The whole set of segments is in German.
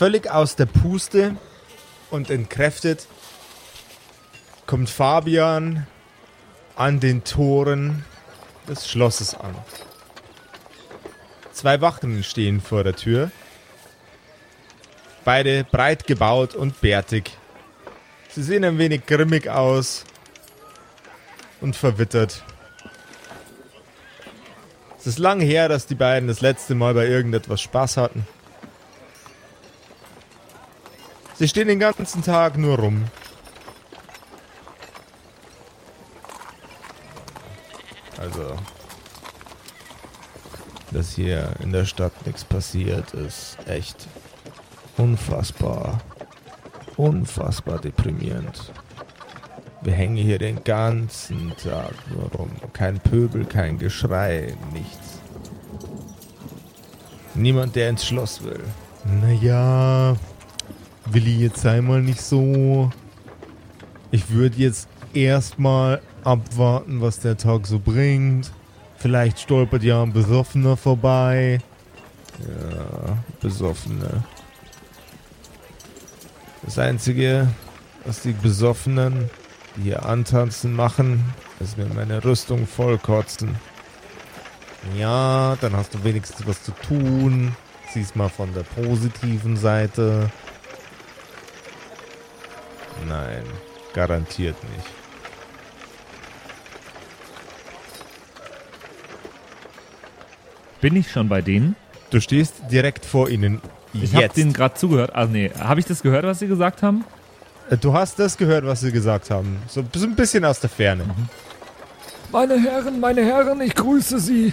Völlig aus der Puste und entkräftet kommt Fabian an den Toren des Schlosses an. Zwei Wachen stehen vor der Tür. Beide breit gebaut und bärtig. Sie sehen ein wenig grimmig aus und verwittert. Es ist lang her, dass die beiden das letzte Mal bei irgendetwas Spaß hatten. Sie stehen den ganzen Tag nur rum. Also, dass hier in der Stadt nichts passiert, ist echt unfassbar, unfassbar deprimierend. Wir hängen hier den ganzen Tag nur rum. Kein Pöbel, kein Geschrei, nichts. Niemand, der ins Schloss will. Naja, Willi, jetzt sei mal nicht so. Ich würde jetzt erstmal abwarten, was der Tag so bringt. Vielleicht stolpert ja ein Besoffener vorbei. Ja, Besoffene. Das Einzige, was die Besoffenen, die hier antanzen, machen, ist mir meine Rüstung vollkotzen. Ja, dann hast du wenigstens was zu tun. Siehst mal von der positiven Seite. Nein, garantiert nicht. Bin ich schon bei denen? Du stehst direkt vor ihnen. Ich habe denen gerade zugehört. Ah, nee. Habe ich das gehört, was sie gesagt haben? Äh, Du hast das gehört, was sie gesagt haben. So, so ein bisschen aus der Ferne. Meine Herren, meine Herren, ich grüße Sie. Äh,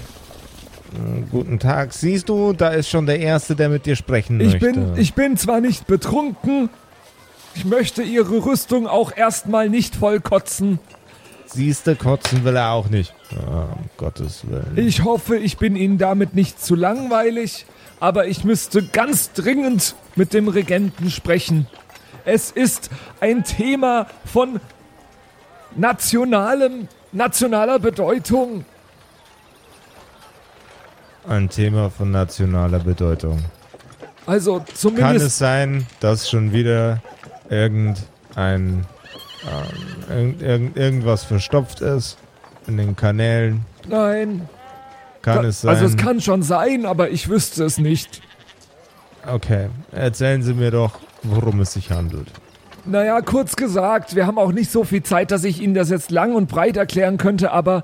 Guten Tag. Siehst du, da ist schon der Erste, der mit dir sprechen Ich möchte. bin, ich bin zwar nicht betrunken, ich möchte Ihre Rüstung auch erstmal nicht vollkotzen. Siehst du, kotzen will er auch nicht. Ah, um Gottes Willen. Ich hoffe, ich bin Ihnen damit nicht zu langweilig, aber ich müsste ganz dringend mit dem Regenten sprechen. Es ist ein Thema von nationalem, nationaler Bedeutung. Ein Thema von nationaler Bedeutung. Also Kann zumindest es sein, dass schon wieder irgendein ähm, irgend, irgend, irgendwas verstopft ist in den Kanälen? nein. Kann es sein? Also es kann schon sein, aber ich wüsste es nicht. Okay, erzählen Sie mir doch, worum es sich handelt. Naja, kurz gesagt, wir haben auch nicht so viel Zeit, dass ich Ihnen das jetzt lang und breit erklären könnte, aber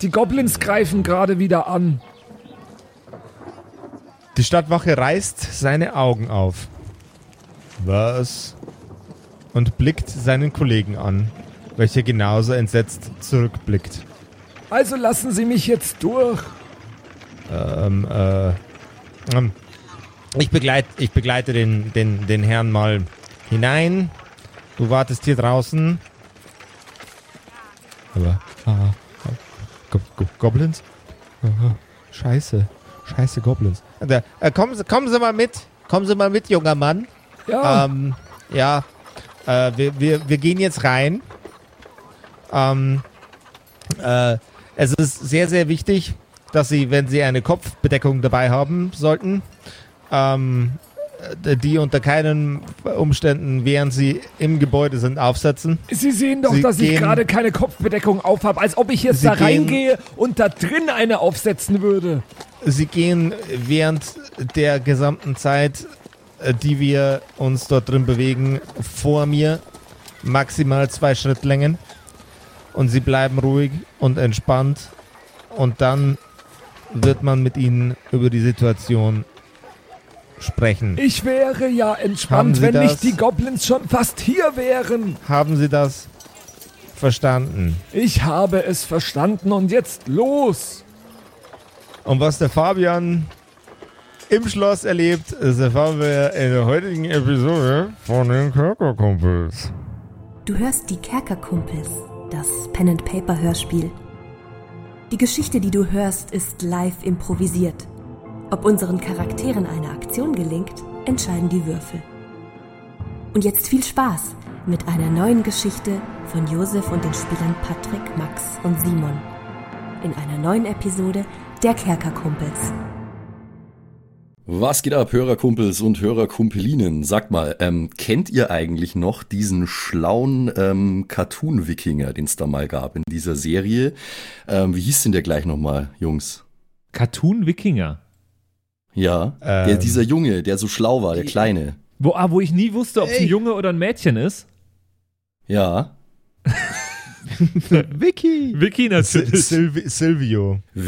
die Goblins greifen gerade wieder an. Die Stadtwache reißt seine Augen auf. Was? Und blickt seinen Kollegen an, welcher genauso entsetzt zurückblickt. Also lassen Sie mich jetzt durch. Ähm, äh, ähm, ich, begleit, ich begleite den, den, den Herrn mal hinein. Du wartest hier draußen. Aber, ah, ah, Go Go Goblins? Aha, scheiße, scheiße Goblins. Da, äh, kommen, Sie, kommen Sie mal mit. Kommen Sie mal mit, junger Mann. Ja, Ähm, ja, äh, wir, wir, wir gehen jetzt rein. Ähm, äh, es ist sehr, sehr wichtig, dass Sie, wenn Sie eine Kopfbedeckung dabei haben sollten, ähm, äh, die unter keinen Umständen, während Sie im Gebäude sind, aufsetzen. Sie sehen doch, Sie dass ich gehen- gerade keine Kopfbedeckung aufhab, als ob ich jetzt da reingehe und da drin eine aufsetzen würde. Sie gehen während der gesamten Zeit, die wir uns dort drin bewegen, vor mir maximal zwei Schrittlängen und sie bleiben ruhig und entspannt und dann wird man mit ihnen über die Situation sprechen. Ich wäre ja entspannt, wenn das? nicht die Goblins schon fast hier wären. Haben Sie das verstanden? Ich habe es verstanden und jetzt los. Und was der Fabian im Schloss erlebt, das erfahren wir in der heutigen Episode von den Körperkumpels. Du hörst die Kerkerkumpels, das Pen and Paper Hörspiel. Die Geschichte, die du hörst, ist live improvisiert. Ob unseren Charakteren eine Aktion gelingt, entscheiden die Würfel. Und jetzt viel Spaß mit einer neuen Geschichte von Josef und den Spielern Patrick, Max und Simon. In einer neuen Episode der Kerkerkumpels. Was geht ab, Hörerkumpels und Hörerkumpelinen? Sagt mal, ähm, kennt ihr eigentlich noch diesen schlauen ähm, Cartoon-Wikinger, den es da mal gab in dieser Serie? Ähm, wie hieß denn der gleich nochmal, Jungs? Cartoon-Wikinger. Ja, der, Ähm. dieser Junge, der so schlau war, der Kleine. Wo, ah, wo ich nie wusste, ob es ein. Junge oder ein Mädchen ist. Ja, Vicky! Vicky natürlich. Silvi Silvio.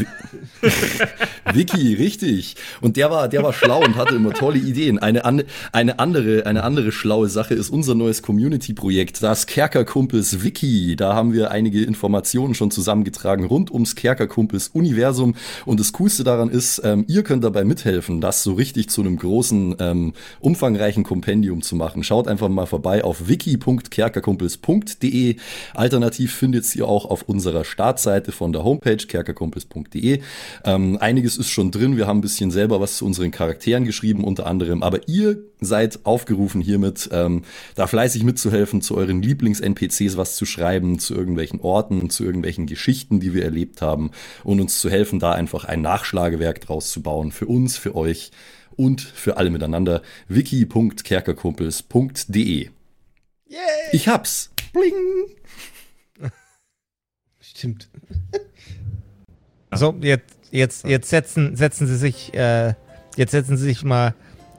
Vicky, richtig. Und der war, der war schlau und hatte immer tolle Ideen. Eine, an, eine andere, eine andere schlaue Sache ist unser neues Community-Projekt, das Kerkerkumpels Wiki. Da haben wir einige Informationen schon zusammengetragen rund ums Kerkerkumpels-Universum. Und das Coolste daran ist, ähm, ihr könnt dabei mithelfen, das so richtig zu einem großen, ähm, umfangreichen Kompendium zu machen. Schaut einfach mal vorbei auf wiki.kerkerkumpels.de. Alternativ findet ihr auch auf unserer Startseite von der Homepage kerkerkumpels.de. Ähm, einiges ist schon drin. Wir haben ein bisschen selber was zu unseren Charakteren geschrieben, unter anderem. Aber ihr seid aufgerufen hiermit, ähm, da fleißig mitzuhelfen, zu euren Lieblings-NPCs was zu schreiben, zu irgendwelchen Orten, zu irgendwelchen Geschichten, die wir erlebt haben und uns zu helfen, da einfach ein Nachschlagewerk draus zu bauen. Für uns, für euch und für alle miteinander. wiki.kerkerkumpels.de Ich hab's. Bling. Stimmt. So, jetzt, jetzt, jetzt setzen, setzen Sie sich, äh, jetzt setzen Sie sich mal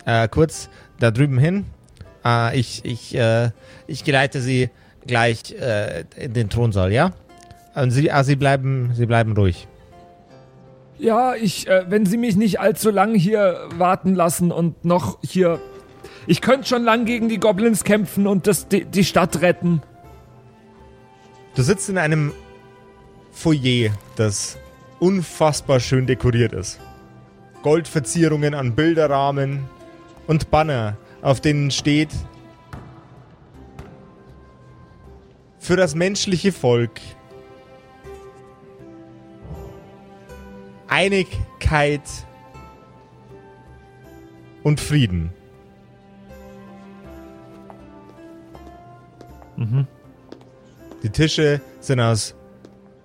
äh, kurz da drüben hin. Äh, ich, ich, äh, ich geleite Sie gleich äh, in den Thronsaal, ja? Und Sie, ah, Sie bleiben, Sie bleiben ruhig. Ja, ich, äh, wenn Sie mich nicht allzu lang hier warten lassen und noch hier. Ich könnte schon lang gegen die Goblins kämpfen und das, die, die Stadt retten. Du sitzt in einem Foyer, das unfassbar schön dekoriert ist. Goldverzierungen an Bilderrahmen und Banner, auf denen steht für das menschliche Volk Einigkeit und Frieden. Die Tische sind aus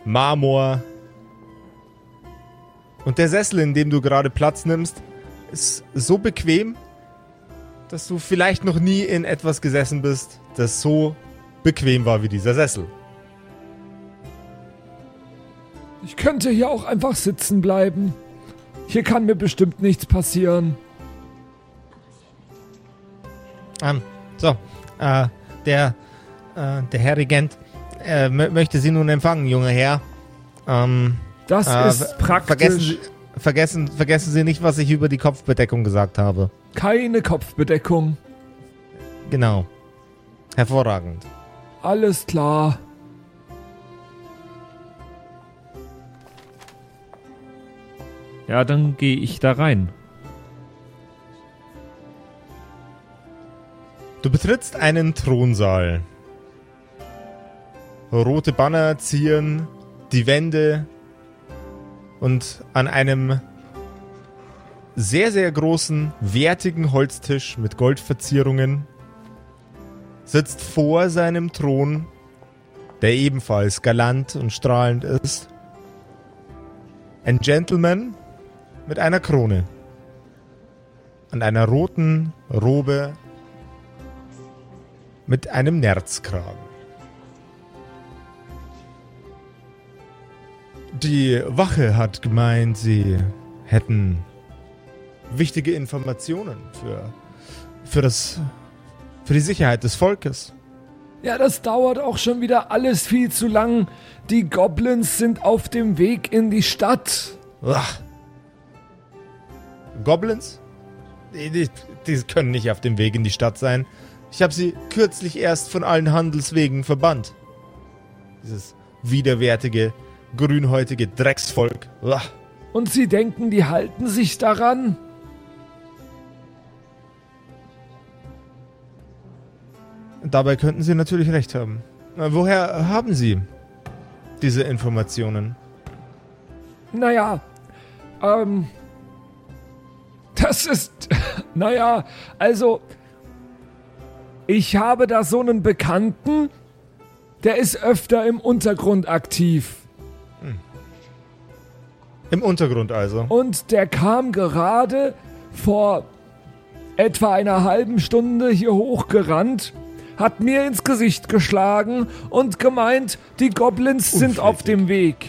Marmor. Und der Sessel, in dem du gerade Platz nimmst, ist so bequem, dass du vielleicht noch nie in etwas gesessen bist, das so bequem war wie dieser Sessel. Ich könnte hier auch einfach sitzen bleiben. Hier kann mir bestimmt nichts passieren. Ähm, so, äh, der, äh, der Herr Regent äh, mö- möchte Sie nun empfangen, junger Herr. Ähm, Das äh, ist praktisch. Vergessen Sie, vergessen, vergessen Sie nicht, was ich über die Kopfbedeckung gesagt habe. Keine Kopfbedeckung. Genau. Hervorragend. Alles klar. Ja, dann gehe ich da rein. Du betrittst einen Thronsaal. Rote Banner zieren die Wände und an einem sehr, sehr großen, wertigen Holztisch mit Goldverzierungen sitzt vor seinem Thron, der ebenfalls galant und strahlend ist, ein Gentleman mit einer Krone und einer roten Robe mit einem Nerzkragen. Die Wache hat gemeint, sie hätten wichtige Informationen für, für, das, für die Sicherheit des Volkes. Ja, das dauert auch schon wieder alles viel zu lang. Die Goblins sind auf dem Weg in die Stadt. Ach. Goblins? Die, die, die können nicht auf dem Weg in die Stadt sein. Ich habe sie kürzlich erst von allen Handelswegen verbannt. Dieses widerwärtige, grünhäutige Drecksvolk. Uah. Und sie denken, die halten sich daran? Dabei könnten Sie natürlich recht haben. Woher haben Sie diese Informationen? Naja, ähm. Das ist. Naja, also. Ich habe da so einen Bekannten, der ist öfter im Untergrund aktiv. Im Untergrund also. Und der kam gerade vor etwa einer halben Stunde hier hochgerannt, hat mir ins Gesicht geschlagen und gemeint, die Goblins sind auf dem Weg.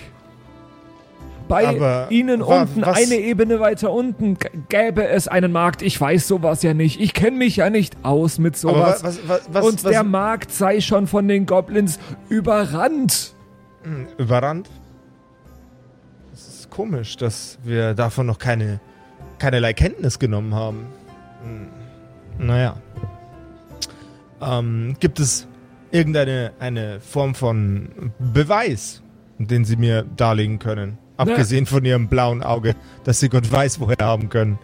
Bei Aber ihnen wa- unten, was- eine Ebene weiter unten, g- gäbe es einen Markt. Ich weiß sowas ja nicht. Ich kenne mich ja nicht aus mit Aber sowas. was, was, was, und was, der Markt sei schon von den Goblins überrannt. überrannt? Komisch, dass wir davon noch keine, keinerlei Kenntnis genommen haben. Hm. Naja. Ähm, gibt es irgendeine eine Form von Beweis, den Sie mir darlegen können? Abgesehen von Ihrem blauen Auge, das Sie Gott weiß woher haben können.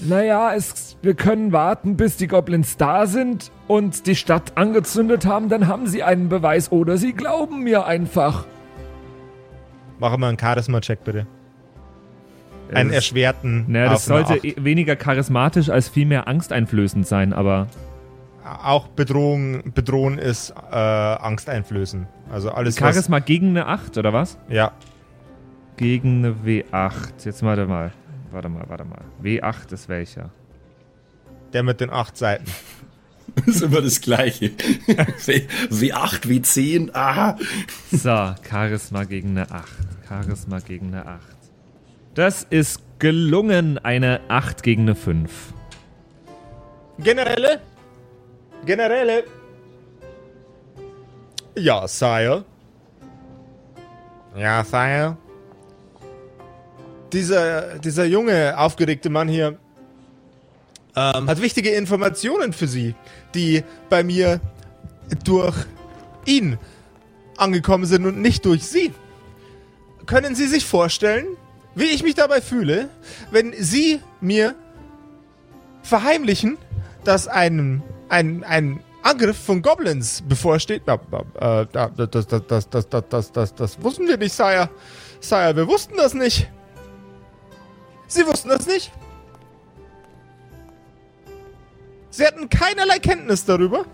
Naja, es, wir können warten, bis die Goblins da sind und die Stadt angezündet haben. Dann haben sie einen Beweis oder sie glauben mir einfach. Machen wir einen Charisma-Check, bitte. Einen erschwerten. Naja, das sollte Acht. eh weniger charismatisch als vielmehr angsteinflößend sein, aber Auch Bedrohung, bedrohen ist äh, angsteinflößend. Also alles, was... Charisma gegen eine 8, oder was? Ja, Gegen eine W8. Jetzt warte mal. Warte mal, warte mal. W8 ist welcher? der mit den acht Seiten. Das ist immer das Gleiche. W- W8, W10, aha. So, Charisma gegen eine 8. Charisma gegen eine 8. Das ist gelungen, eine 8 gegen eine 5. Generelle? Generelle? Ja, Sire. Ja, Sire. Dieser, dieser junge, aufgeregte Mann hier ähm, hat wichtige Informationen für Sie, die bei mir durch ihn angekommen sind und nicht durch Sie. Können Sie sich vorstellen, wie ich mich dabei fühle, wenn Sie mir verheimlichen, dass ein, ein, ein Angriff von Goblins bevorsteht. Äh, da- das, das, das, das, das, das, das, das wussten wir nicht, Sire. Sire, wir wussten das nicht. Sie wussten das nicht. Sie hatten keinerlei Kenntnis darüber.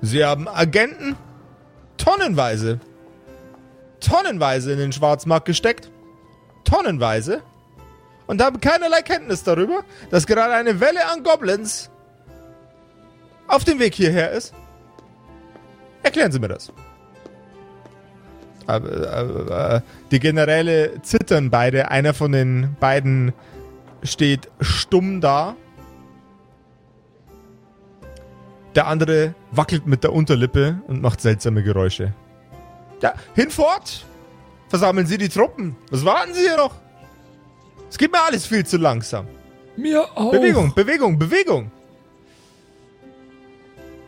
Sie haben Agenten tonnenweise, tonnenweise in den Schwarzmarkt gesteckt. Tonnenweise und haben keinerlei Kenntnis darüber, dass gerade eine Welle an Goblins auf dem Weg hierher ist. Erklären Sie mir das. Die Generäle zittern beide. Einer von den beiden steht stumm da. Der andere wackelt mit der Unterlippe und macht seltsame Geräusche. Ja, hinfort! Versammeln Sie die Truppen. Was warten Sie hier noch? Es geht mir alles viel zu langsam. Mir auch. Bewegung, Bewegung, Bewegung.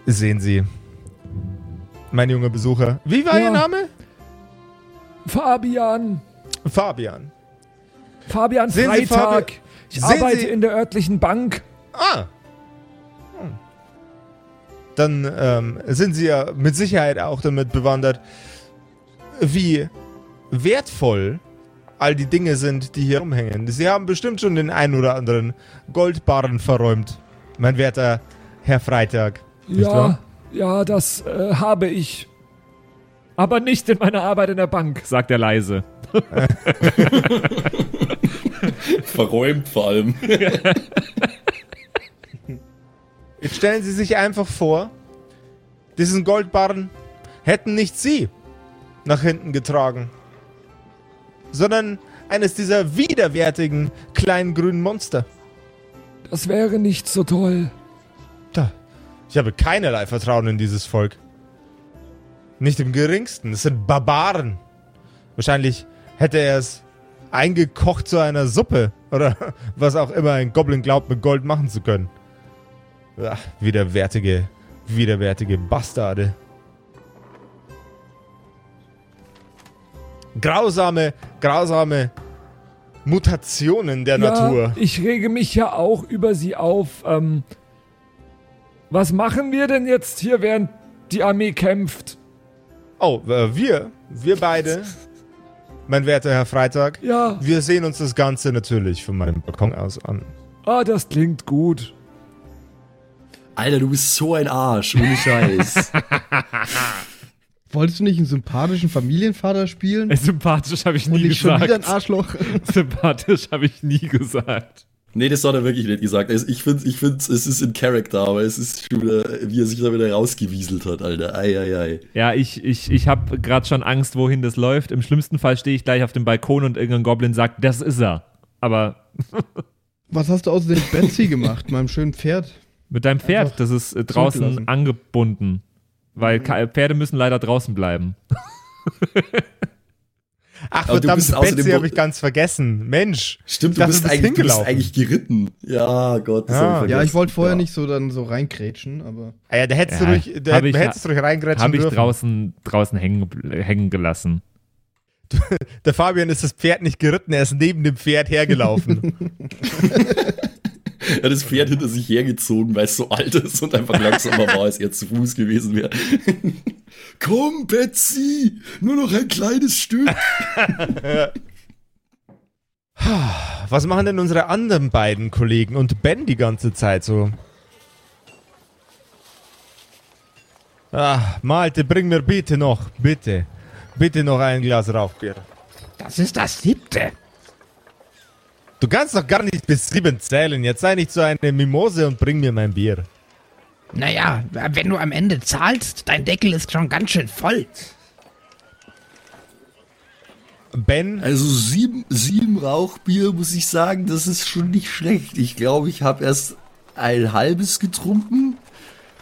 Sehen Sie, mein junger Besucher. Wie war Ja. Ihr Name? Fabian. Fabian. Fabian Sehen Sie, Freitag. Fabi- ich Sehen arbeite Sie- in der örtlichen Bank. Ah. Hm. Dann ähm, sind Sie ja mit Sicherheit auch damit bewandert, wie wertvoll all die Dinge sind, die hier rumhängen. Sie haben bestimmt schon den einen oder anderen Goldbarren verräumt, mein werter Herr Freitag. Ja, ja, das äh, habe ich. Aber nicht in meiner Arbeit in der Bank, sagt er leise. Verräumt vor allem. Jetzt stellen Sie sich einfach vor, diesen Goldbarren hätten nicht Sie nach hinten getragen, sondern eines dieser widerwärtigen kleinen grünen Monster. Das wäre nicht so toll. Da. Ich habe keinerlei Vertrauen in dieses Volk. Nicht im geringsten. Es sind Barbaren. Wahrscheinlich hätte er es eingekocht zu einer Suppe oder was auch immer ein Goblin glaubt, mit Gold machen zu können. Ach, widerwärtige, widerwärtige Bastarde. Grausame, grausame Mutationen der ja, Natur. ich rege mich ja auch über sie auf. Ähm, was machen wir denn jetzt hier, während die Armee kämpft? Oh, äh, wir, wir beide, mein werter Herr Freitag, Ja, wir sehen uns das Ganze natürlich von meinem Balkon aus an. ah, das klingt gut. Alter, du bist so ein Arsch, ohne Scheiß. Wolltest du nicht einen sympathischen Familienvater spielen? Ey, sympathisch habe ich Und nie nicht schon wieder ein gesagt. Arschloch? Sympathisch habe ich nie gesagt. Nee, das hat er wirklich nicht gesagt. Also ich finde, ich find, es ist in Character, aber es ist schon wieder, wie er sich da wieder rausgewieselt hat, Alter. Ei, ei, ei. Ja, ich, ich, ich habe gerade schon Angst, wohin das läuft. Im schlimmsten Fall stehe ich gleich auf dem Balkon und irgendein Goblin sagt, das ist er. Aber Was hast du außerdem mit Betsy gemacht, meinem schönen Pferd? mit deinem Pferd, Einfach das ist äh, draußen angebunden. Weil Ka- Pferde müssen leider draußen bleiben. Ach, Aber du verdammt, Betsy habe ich ganz vergessen. Mensch. Stimmt, du dachte, bist, du bist eigentlich, du bist eigentlich geritten. Ja, Gott, das Ah. ich Ja, vergessen. ich wollte vorher Ja. nicht so dann so reinkrätschen, aber. Ah ja, da hättest Ja, du ruhig, da ich- hättest du ruhig reingrätschen Habe ich dürfen. draußen, draußen hängen, hängen gelassen. Der Fabian ist das Pferd nicht geritten, er ist neben dem Pferd hergelaufen. Er hat das Pferd hinter sich hergezogen, weil es so alt ist und einfach langsamer war, als er zu Fuß gewesen wäre. Komm, Betsy, nur noch ein kleines Stück. Was machen denn unsere anderen beiden Kollegen und Ben die ganze Zeit so? Ah, Malte, bring mir bitte noch, bitte, bitte noch ein Glas Rauchbier. Das ist das siebte. Du kannst doch gar nicht bis sieben zählen. Jetzt sei nicht so eine Mimose und bring mir mein Bier. Naja, wenn du am Ende zahlst, dein Deckel ist schon ganz schön voll. Ben, Also sieben, sieben Rauchbier, muss ich sagen, das ist schon nicht schlecht. Ich glaube, ich habe erst ein halbes getrunken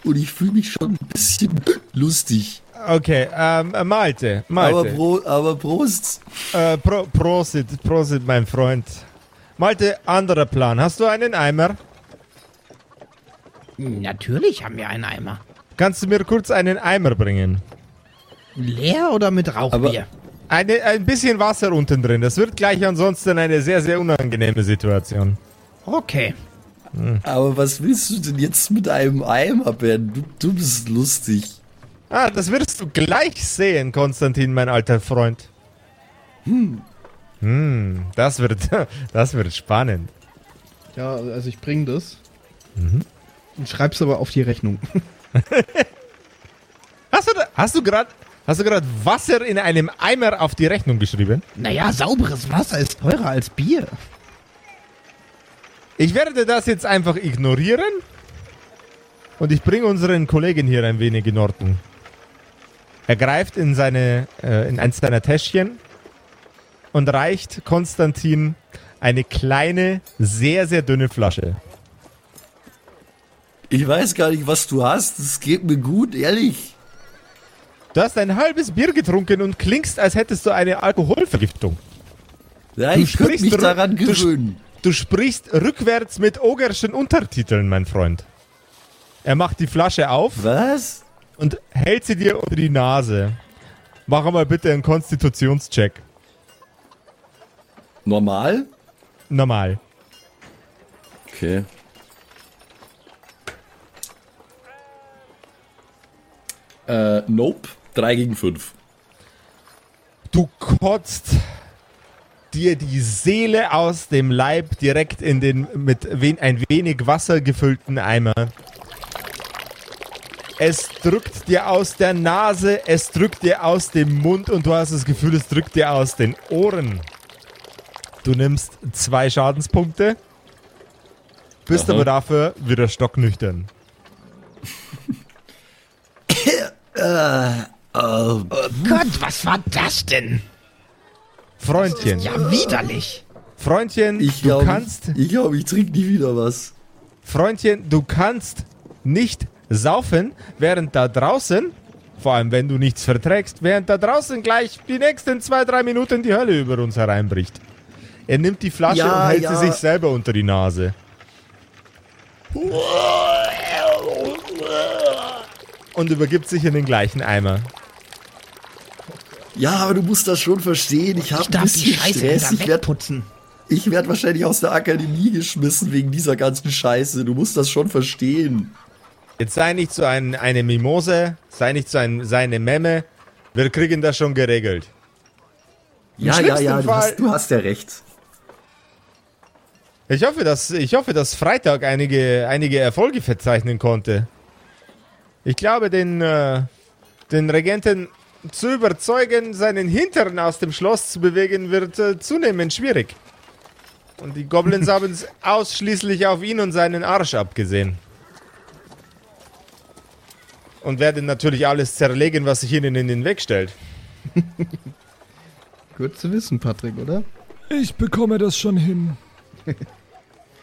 und ich fühle mich schon ein bisschen lustig. okay, ähm, äh, Malte, Aber, Malte, Pro, aber Prost. äh, Pro, Prosit, Prosit, mein Freund. Malte, anderer Plan. Hast du einen Eimer? Natürlich haben wir einen Eimer. Kannst du mir kurz einen Eimer bringen? Leer oder mit Rauchbier? Eine, ein bisschen Wasser unten drin. Das wird gleich ansonsten eine sehr, sehr unangenehme Situation. Okay. Aber was willst du denn jetzt mit einem Eimer, Ben? Du, du bist lustig. Ah, das wirst du gleich sehen, Konstantin, mein alter Freund. Hm. Hm, das wird, das wird spannend. Ja, also ich bring das. Und schreib's aber auf die Rechnung. Hast du, hast du gerade, hast du gerade Wasser in einem Eimer auf die Rechnung geschrieben? Naja, sauberes Wasser ist teurer als Bier. Ich werde das jetzt einfach ignorieren. Und ich bringe unseren Kollegen hier ein wenig in Ordnung. Er greift in seine, äh, in eins seiner Täschchen und reicht Konstantin eine kleine, sehr, sehr dünne Flasche. Ich weiß gar nicht, was du hast. Es geht mir gut, ehrlich. Du hast ein halbes Bier getrunken und klingst, als hättest du eine Alkoholvergiftung. Ja, Du ich könnte sprichst mich daran du gewöhnen. Du sprichst rückwärts mit ogerschen Untertiteln, mein Freund. Er macht die Flasche auf Was? und hält sie dir unter die Nase. Mach mal bitte einen Konstitutionscheck. Normal? Normal. Okay. Äh, nope. 3 gegen 5. Du kotzt dir die Seele aus dem Leib direkt in den mit wen, ein wenig Wasser gefüllten Eimer. Es drückt dir aus der Nase, es drückt dir aus dem Mund und du hast das Gefühl, es drückt dir aus den Ohren. Du nimmst zwei Schadenspunkte, bist Aha. aber dafür wieder stocknüchtern. Oh Gott, was war das denn? Freundchen, Ja, widerlich. Freundchen, Ich du glaube, kannst ich, glaub, ich trinke nie wieder was. Freundchen, du kannst nicht saufen, während da draußen, vor allem wenn du nichts verträgst, während da draußen gleich die nächsten zwei, drei Minuten die Hölle über uns hereinbricht. Er nimmt die Flasche Ja, und hält ja. sie sich selber unter die Nase. Und übergibt sich in den gleichen Eimer. Ja, aber du musst das schon verstehen. Ich habe ein bisschen Scheiße Stress. Ich werde ich werd wahrscheinlich aus der Akademie geschmissen wegen dieser ganzen Scheiße. Du musst das schon verstehen. Jetzt sei nicht so ein, eine Mimose, sei nicht so ein, sei eine Memme. Wir kriegen das schon geregelt. Ja, ja, schlimmsten ja, du hast, du hast ja recht. Ich hoffe, dass, ich hoffe, dass Freitag einige, einige Erfolge verzeichnen konnte. Ich glaube, den, äh, den Regenten zu überzeugen, seinen Hintern aus dem Schloss zu bewegen, wird äh, zunehmend schwierig. Und die Goblins haben es ausschließlich auf ihn und seinen Arsch abgesehen. Und werden natürlich alles zerlegen, was sich ihnen in den Weg stellt. Gut zu wissen, Patrick, oder? Ich bekomme das schon hin.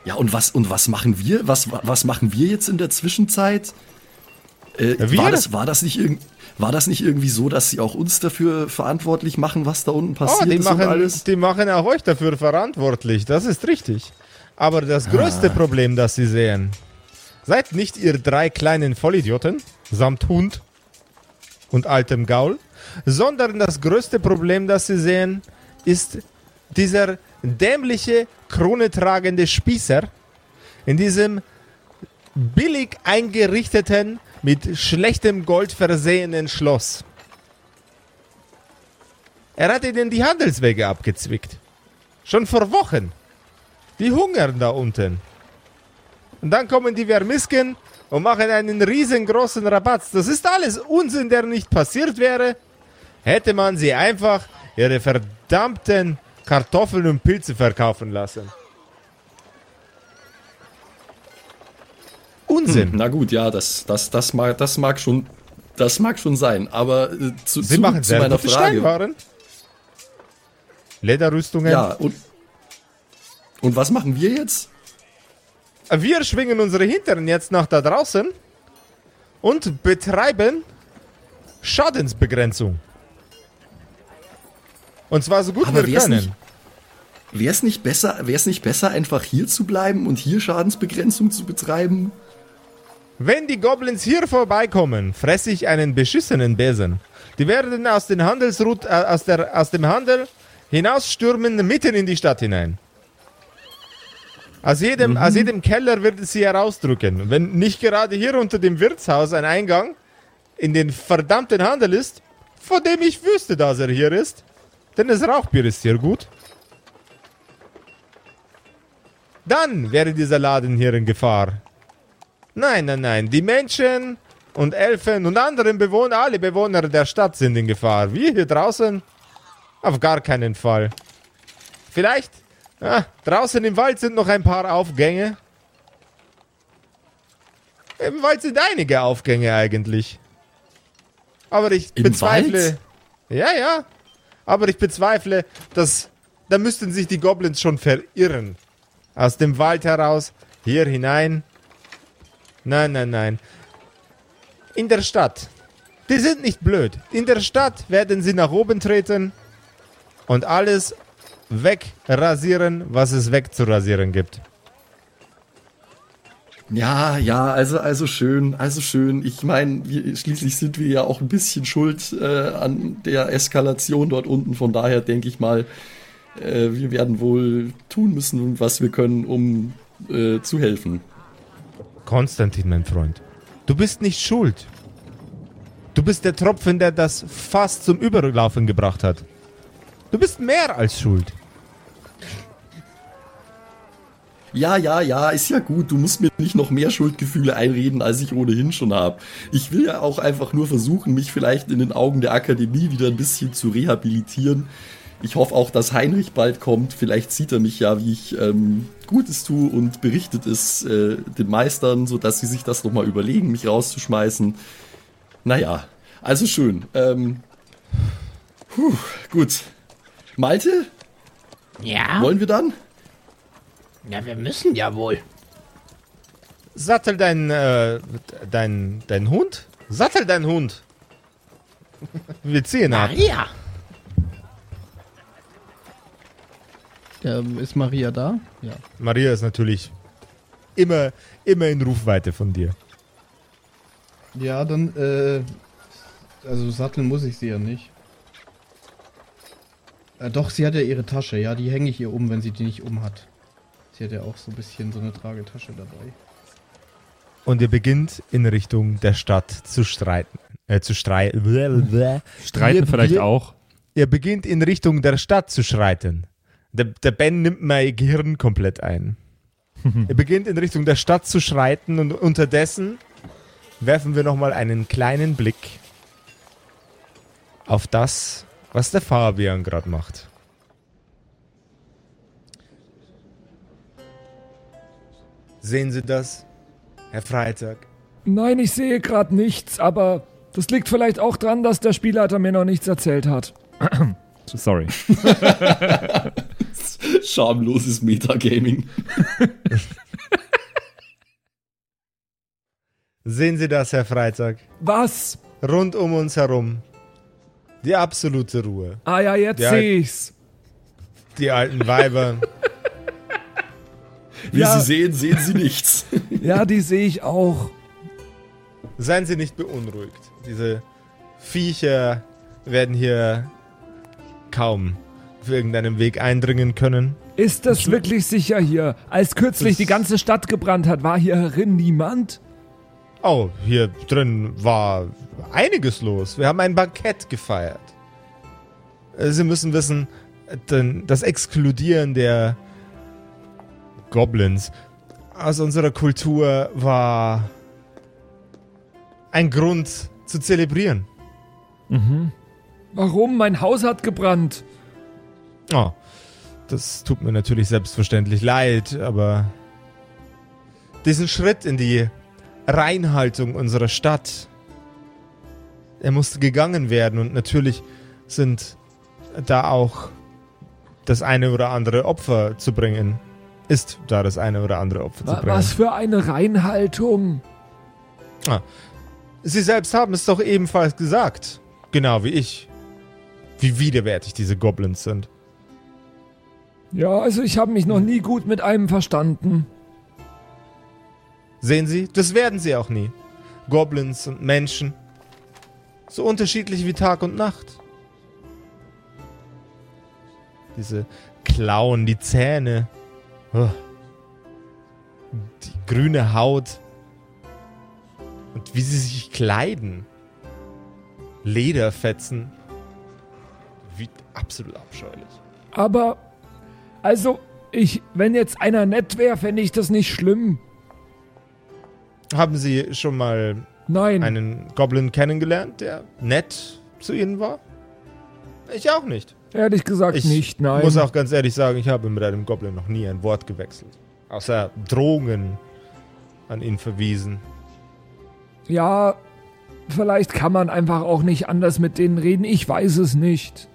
Ja, und was, und was machen wir? Was, was machen wir jetzt in der Zwischenzeit? Äh, war, das, war, das nicht war das nicht irgendwie so, dass sie auch uns dafür verantwortlich machen, was da unten Oh, passiert die ist und machen, alles? die machen auch euch dafür verantwortlich. Das ist richtig. Aber das größte Problem, das sie sehen, seid nicht ihr drei kleinen Vollidioten samt Hund und altem Gaul, sondern das größte Problem, das sie sehen, ist dieser dämliche, kronetragende Spießer in diesem billig eingerichteten, mit schlechtem Gold versehenen Schloss. Er hat ihnen die Handelswege abgezwickt. Schon vor Wochen. Die hungern da unten. Und dann kommen die Vermisken und machen einen riesengroßen Rabatz. Das ist alles Unsinn, der nicht passiert wäre, hätte man sie einfach ihre verdammten Kartoffeln und Pilze verkaufen lassen. Unsinn. Hm, na gut, ja, das, das, das, mag, das mag schon. Das mag schon sein, aber äh, zu, Sie zu, machen zu meiner Frage. Steinwaren. Lederrüstungen. Ja, und, und was machen wir jetzt? Wir schwingen unsere Hintern jetzt nach da draußen und betreiben Schadensbegrenzung. Und zwar so gut Aber wir können. nicht- Wäre es nicht besser, wär's nicht besser, einfach hier zu bleiben und hier Schadensbegrenzung zu betreiben? Wenn die Goblins hier vorbeikommen, fresse ich einen beschissenen Besen. Die werden aus, den Handelsrut, äh, aus, der, aus dem Handel hinausstürmen mitten in die Stadt hinein. Aus jedem, aus jedem Keller wird es sie herausdrücken. Wenn nicht gerade hier unter dem Wirtshaus ein Eingang in den verdammten Handel ist, von dem ich wüsste, dass er hier ist, denn das Rauchbier ist hier gut, dann wäre dieser Laden hier in Gefahr. Nein, nein, nein. Die Menschen und Elfen und anderen Bewohner, alle Bewohner der Stadt sind in Gefahr. Wir hier draußen? Auf gar keinen Fall. Vielleicht, ah, draußen im Wald sind noch ein paar Aufgänge. Im Wald sind einige Aufgänge eigentlich. Aber ich Im bezweifle. Wald? Ja, ja. Aber ich bezweifle, dass. Da müssten sich die Goblins schon verirren. Aus dem Wald heraus, hier hinein. Nein, nein, nein. In der Stadt. Die sind nicht blöd. In der Stadt werden sie nach oben treten und alles wegrasieren, was es wegzurasieren gibt. Ja, ja, also, also schön, also schön. Ich meine, schließlich sind wir ja auch ein bisschen schuld äh, an der Eskalation dort unten. Von daher denke ich mal, äh, wir werden wohl tun müssen, was wir können, um äh, zu helfen. Konstantin, mein Freund, du bist nicht schuld. Du bist der Tropfen, der das fast zum Überlaufen gebracht hat. Du bist mehr als schuld. Ja, ja, ja, ist ja gut. Du musst mir nicht noch mehr Schuldgefühle einreden, als ich ohnehin schon habe. Ich will ja auch einfach nur versuchen, mich vielleicht in den Augen der Akademie wieder ein bisschen zu rehabilitieren. Ich hoffe auch, dass Heinrich bald kommt. Vielleicht sieht er mich ja, wie ich ähm, Gutes tue und berichtet es äh, den Meistern, sodass sie sich das nochmal überlegen, mich rauszuschmeißen. Naja, also schön. Ähm, puh, gut. Malte, Ja? wollen wir dann? Ja, wir müssen ja wohl. Sattel dein, äh, dein, dein Hund? Sattel dein Hund. Wir ziehen ab. Maria! Ähm, ist Maria da? Ja. Maria ist natürlich immer, immer in Rufweite von dir. Ja, dann, äh, also satteln muss ich sie ja nicht. Äh, doch, sie hat ja ihre Tasche, ja, die hänge ich ihr um, wenn sie die nicht um hat. Sie hat ja auch so ein bisschen so eine Tragetasche dabei. Und ihr beginnt in Richtung der Stadt zu streiten. Äh, zu streiten. Streiten vielleicht auch. Ihr beginnt in Richtung der Stadt zu schreiten. Der, der Ben nimmt mein Gehirn komplett ein. ihr beginnt in Richtung der Stadt zu schreiten und unterdessen werfen wir nochmal einen kleinen Blick auf das, was der Fabian gerade macht. Sehen Sie das, Herr Freitag? Nein, ich sehe gerade nichts, aber das liegt vielleicht auch dran, dass der Spielleiter mir noch nichts erzählt hat. Sorry. Schamloses Metagaming. Sehen Sie das, Herr Freitag? Was? Rund um uns herum. Die absolute Ruhe. Ah ja, jetzt sehe ich's. Die alten Weiber. Wie Ja. Sie sehen, sehen Sie nichts. Ja, die sehe ich auch. Seien Sie nicht beunruhigt. Diese Viecher werden hier kaum für irgendeinen Weg eindringen können. Ist das wirklich sicher hier? Als kürzlich die ganze Stadt gebrannt hat, war hierin niemand? Oh, hier drin war einiges los. Wir haben ein Bankett gefeiert. Äh, Sie müssen wissen, denn das Exkludieren der Goblins aus unserer Kultur war ein Grund zu zelebrieren. Warum? Mein Haus hat gebrannt. Oh, das tut mir natürlich selbstverständlich leid, aber diesen Schritt in die Reinhaltung unserer Stadt, er musste gegangen werden und natürlich sind da auch das eine oder andere Opfer zu bringen. Ist da das eine oder andere Opfer zu bringen. Was für eine Reinhaltung. Sie selbst haben es doch ebenfalls gesagt. Genau wie ich. Wie widerwärtig diese Goblins sind. Ja, also ich habe mich noch nie gut mit einem verstanden. Sehen Sie, das werden sie auch nie. Goblins und Menschen. So unterschiedlich wie Tag und Nacht. Diese Klauen, die Zähne. Oh. Die grüne Haut. Und wie sie sich kleiden. Lederfetzen. Wie absolut abscheulich. Aber, also, ich, wenn jetzt einer nett wäre, fände ich das nicht schlimm. Haben Sie schon mal Nein. einen Goblin kennengelernt, der nett zu Ihnen war? Ich auch nicht. Ehrlich gesagt Ich nicht, nein. muss auch ganz ehrlich sagen, ich habe mit einem Goblin noch nie ein Wort gewechselt. Außer Drohungen an ihn verwiesen. ja, vielleicht kann man einfach auch nicht anders mit denen reden. Ich weiß es nicht.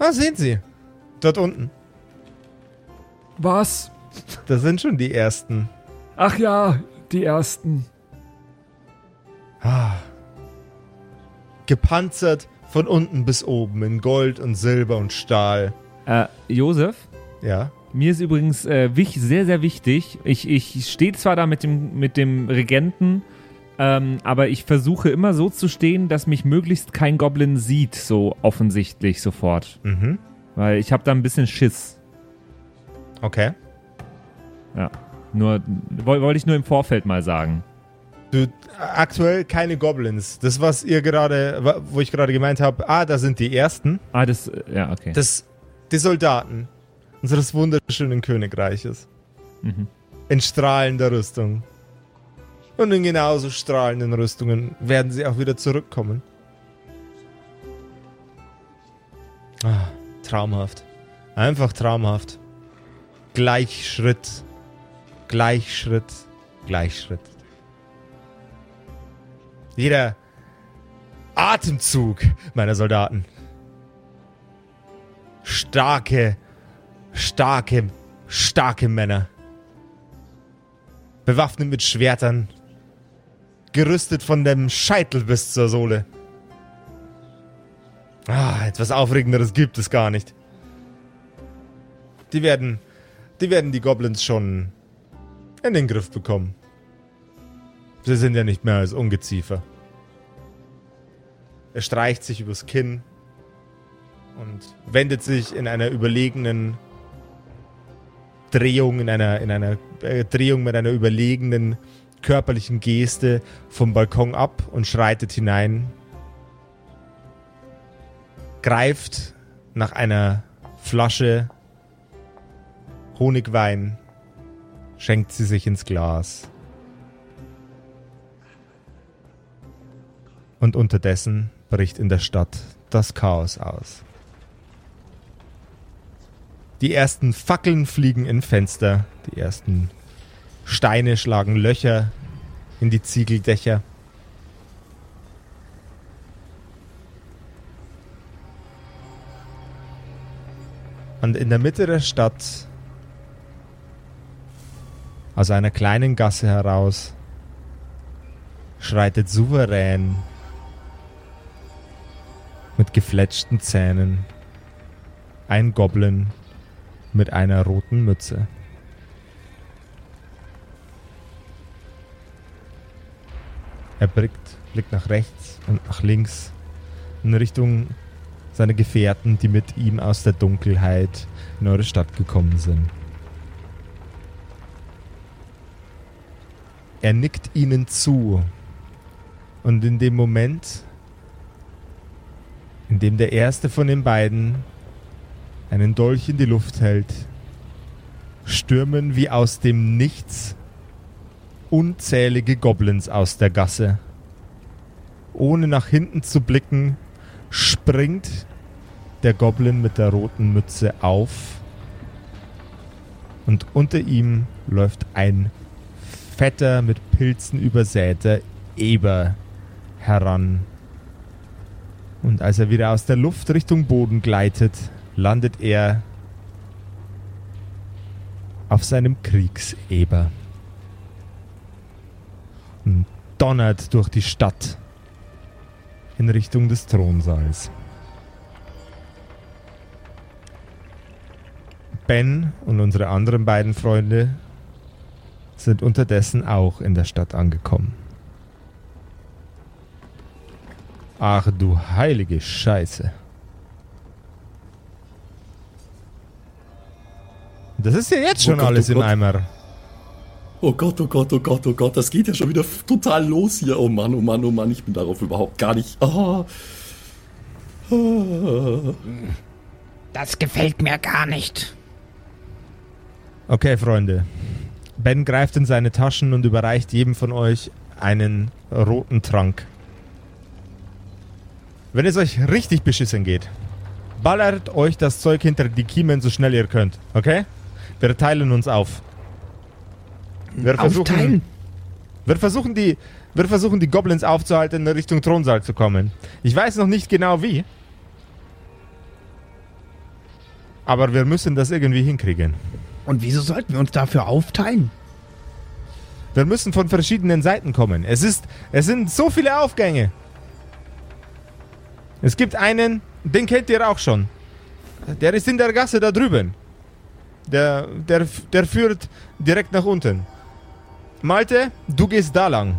Ah, sehen Sie. Dort unten. Was? Da sind schon die ersten. Ach ja, die ersten. Ah. Gepanzert von unten bis oben in Gold und Silber und Stahl. Äh, Josef, Ja. mir ist übrigens äh, wich, sehr, sehr wichtig. Ich, ich stehe zwar da mit dem, mit dem Regenten, ähm, aber ich versuche immer so zu stehen, dass mich möglichst kein Goblin sieht, so offensichtlich sofort. Mhm. Weil ich habe da ein bisschen Schiss. Okay. Ja. Nur, woll- wollte ich nur im Vorfeld mal sagen. Du, aktuell keine Goblins. Das, was ihr gerade, wo ich gerade gemeint habe, ah, da sind die ersten. Ah, das, äh, ja, okay. Das, die Soldaten unseres wunderschönen Königreiches. Mhm. In strahlender Rüstung. Und in genauso strahlenden Rüstungen werden sie auch wieder zurückkommen. Ah, traumhaft. Einfach traumhaft. Gleichschritt. Gleichschritt. Gleichschritt. Jeder Atemzug meiner Soldaten. Starke, starke, starke Männer. Bewaffnet mit Schwertern. Gerüstet von dem Scheitel bis zur Sohle. Ah, etwas Aufregenderes gibt es gar nicht. Die werden, die werden die Goblins schon in den Griff bekommen. Sie sind ja nicht mehr als Ungeziefer. Er streicht sich übers Kinn und wendet sich in einer überlegenen Drehung, in einer, in einer äh, Drehung mit einer überlegenen körperlichen Geste vom Balkon ab und schreitet hinein, greift nach einer Flasche Honigwein, schenkt sie sich ins Glas. Und unterdessen bricht in der Stadt das Chaos aus. Die ersten Fackeln fliegen in Fenster. Die ersten Steine schlagen Löcher in die Ziegeldächer. Und in der Mitte der Stadt, aus einer kleinen Gasse heraus, schreitet souverän mit gefletschten Zähnen ein Goblin mit einer roten Mütze. Er blickt, blickt nach rechts und nach links in Richtung seiner Gefährten, die mit ihm aus der Dunkelheit in eure Stadt gekommen sind. Er nickt ihnen zu. Und in dem Moment, in dem der erste von den beiden einen Dolch in die Luft hält, stürmen wie aus dem Nichts unzählige Goblins aus der Gasse. Ohne nach hinten zu blicken, springt der Goblin mit der roten Mütze auf und unter ihm läuft ein fetter, mit Pilzen übersäter Eber heran. Und als er wieder aus der Luft Richtung Boden gleitet, landet er auf seinem Kriegseber und donnert durch die Stadt in Richtung des Thronsaals. Ben und unsere anderen beiden Freunde sind unterdessen auch in der Stadt angekommen. Ach du heilige Scheiße. Das ist ja jetzt schon Oh Gott, alles oh im. Eimer. Oh Gott, oh Gott, oh Gott, oh Gott, das geht ja schon wieder total los hier. Oh Mann, oh Mann, oh Mann, ich bin darauf überhaupt gar nicht. Oh. Oh. Das gefällt mir gar nicht. Okay, Freunde. Ben greift in seine Taschen und überreicht jedem von euch einen roten Trank. Wenn es euch richtig beschissen geht, ballert euch das Zeug hinter die Kiemen so schnell ihr könnt, okay? Wir teilen uns auf. Wir versuchen, Aufteilen. wir versuchen die, wir versuchen die Goblins aufzuhalten, in Richtung Thronsaal zu kommen. Ich weiß noch nicht genau wie. Aber wir müssen das irgendwie hinkriegen. Und wieso sollten wir uns dafür aufteilen? Wir müssen von verschiedenen Seiten kommen. Es ist, es sind so viele Aufgänge. Es gibt einen, den kennt ihr auch schon. Der ist in der Gasse da drüben. Der, der, der führt direkt nach unten. Malte, du gehst da lang.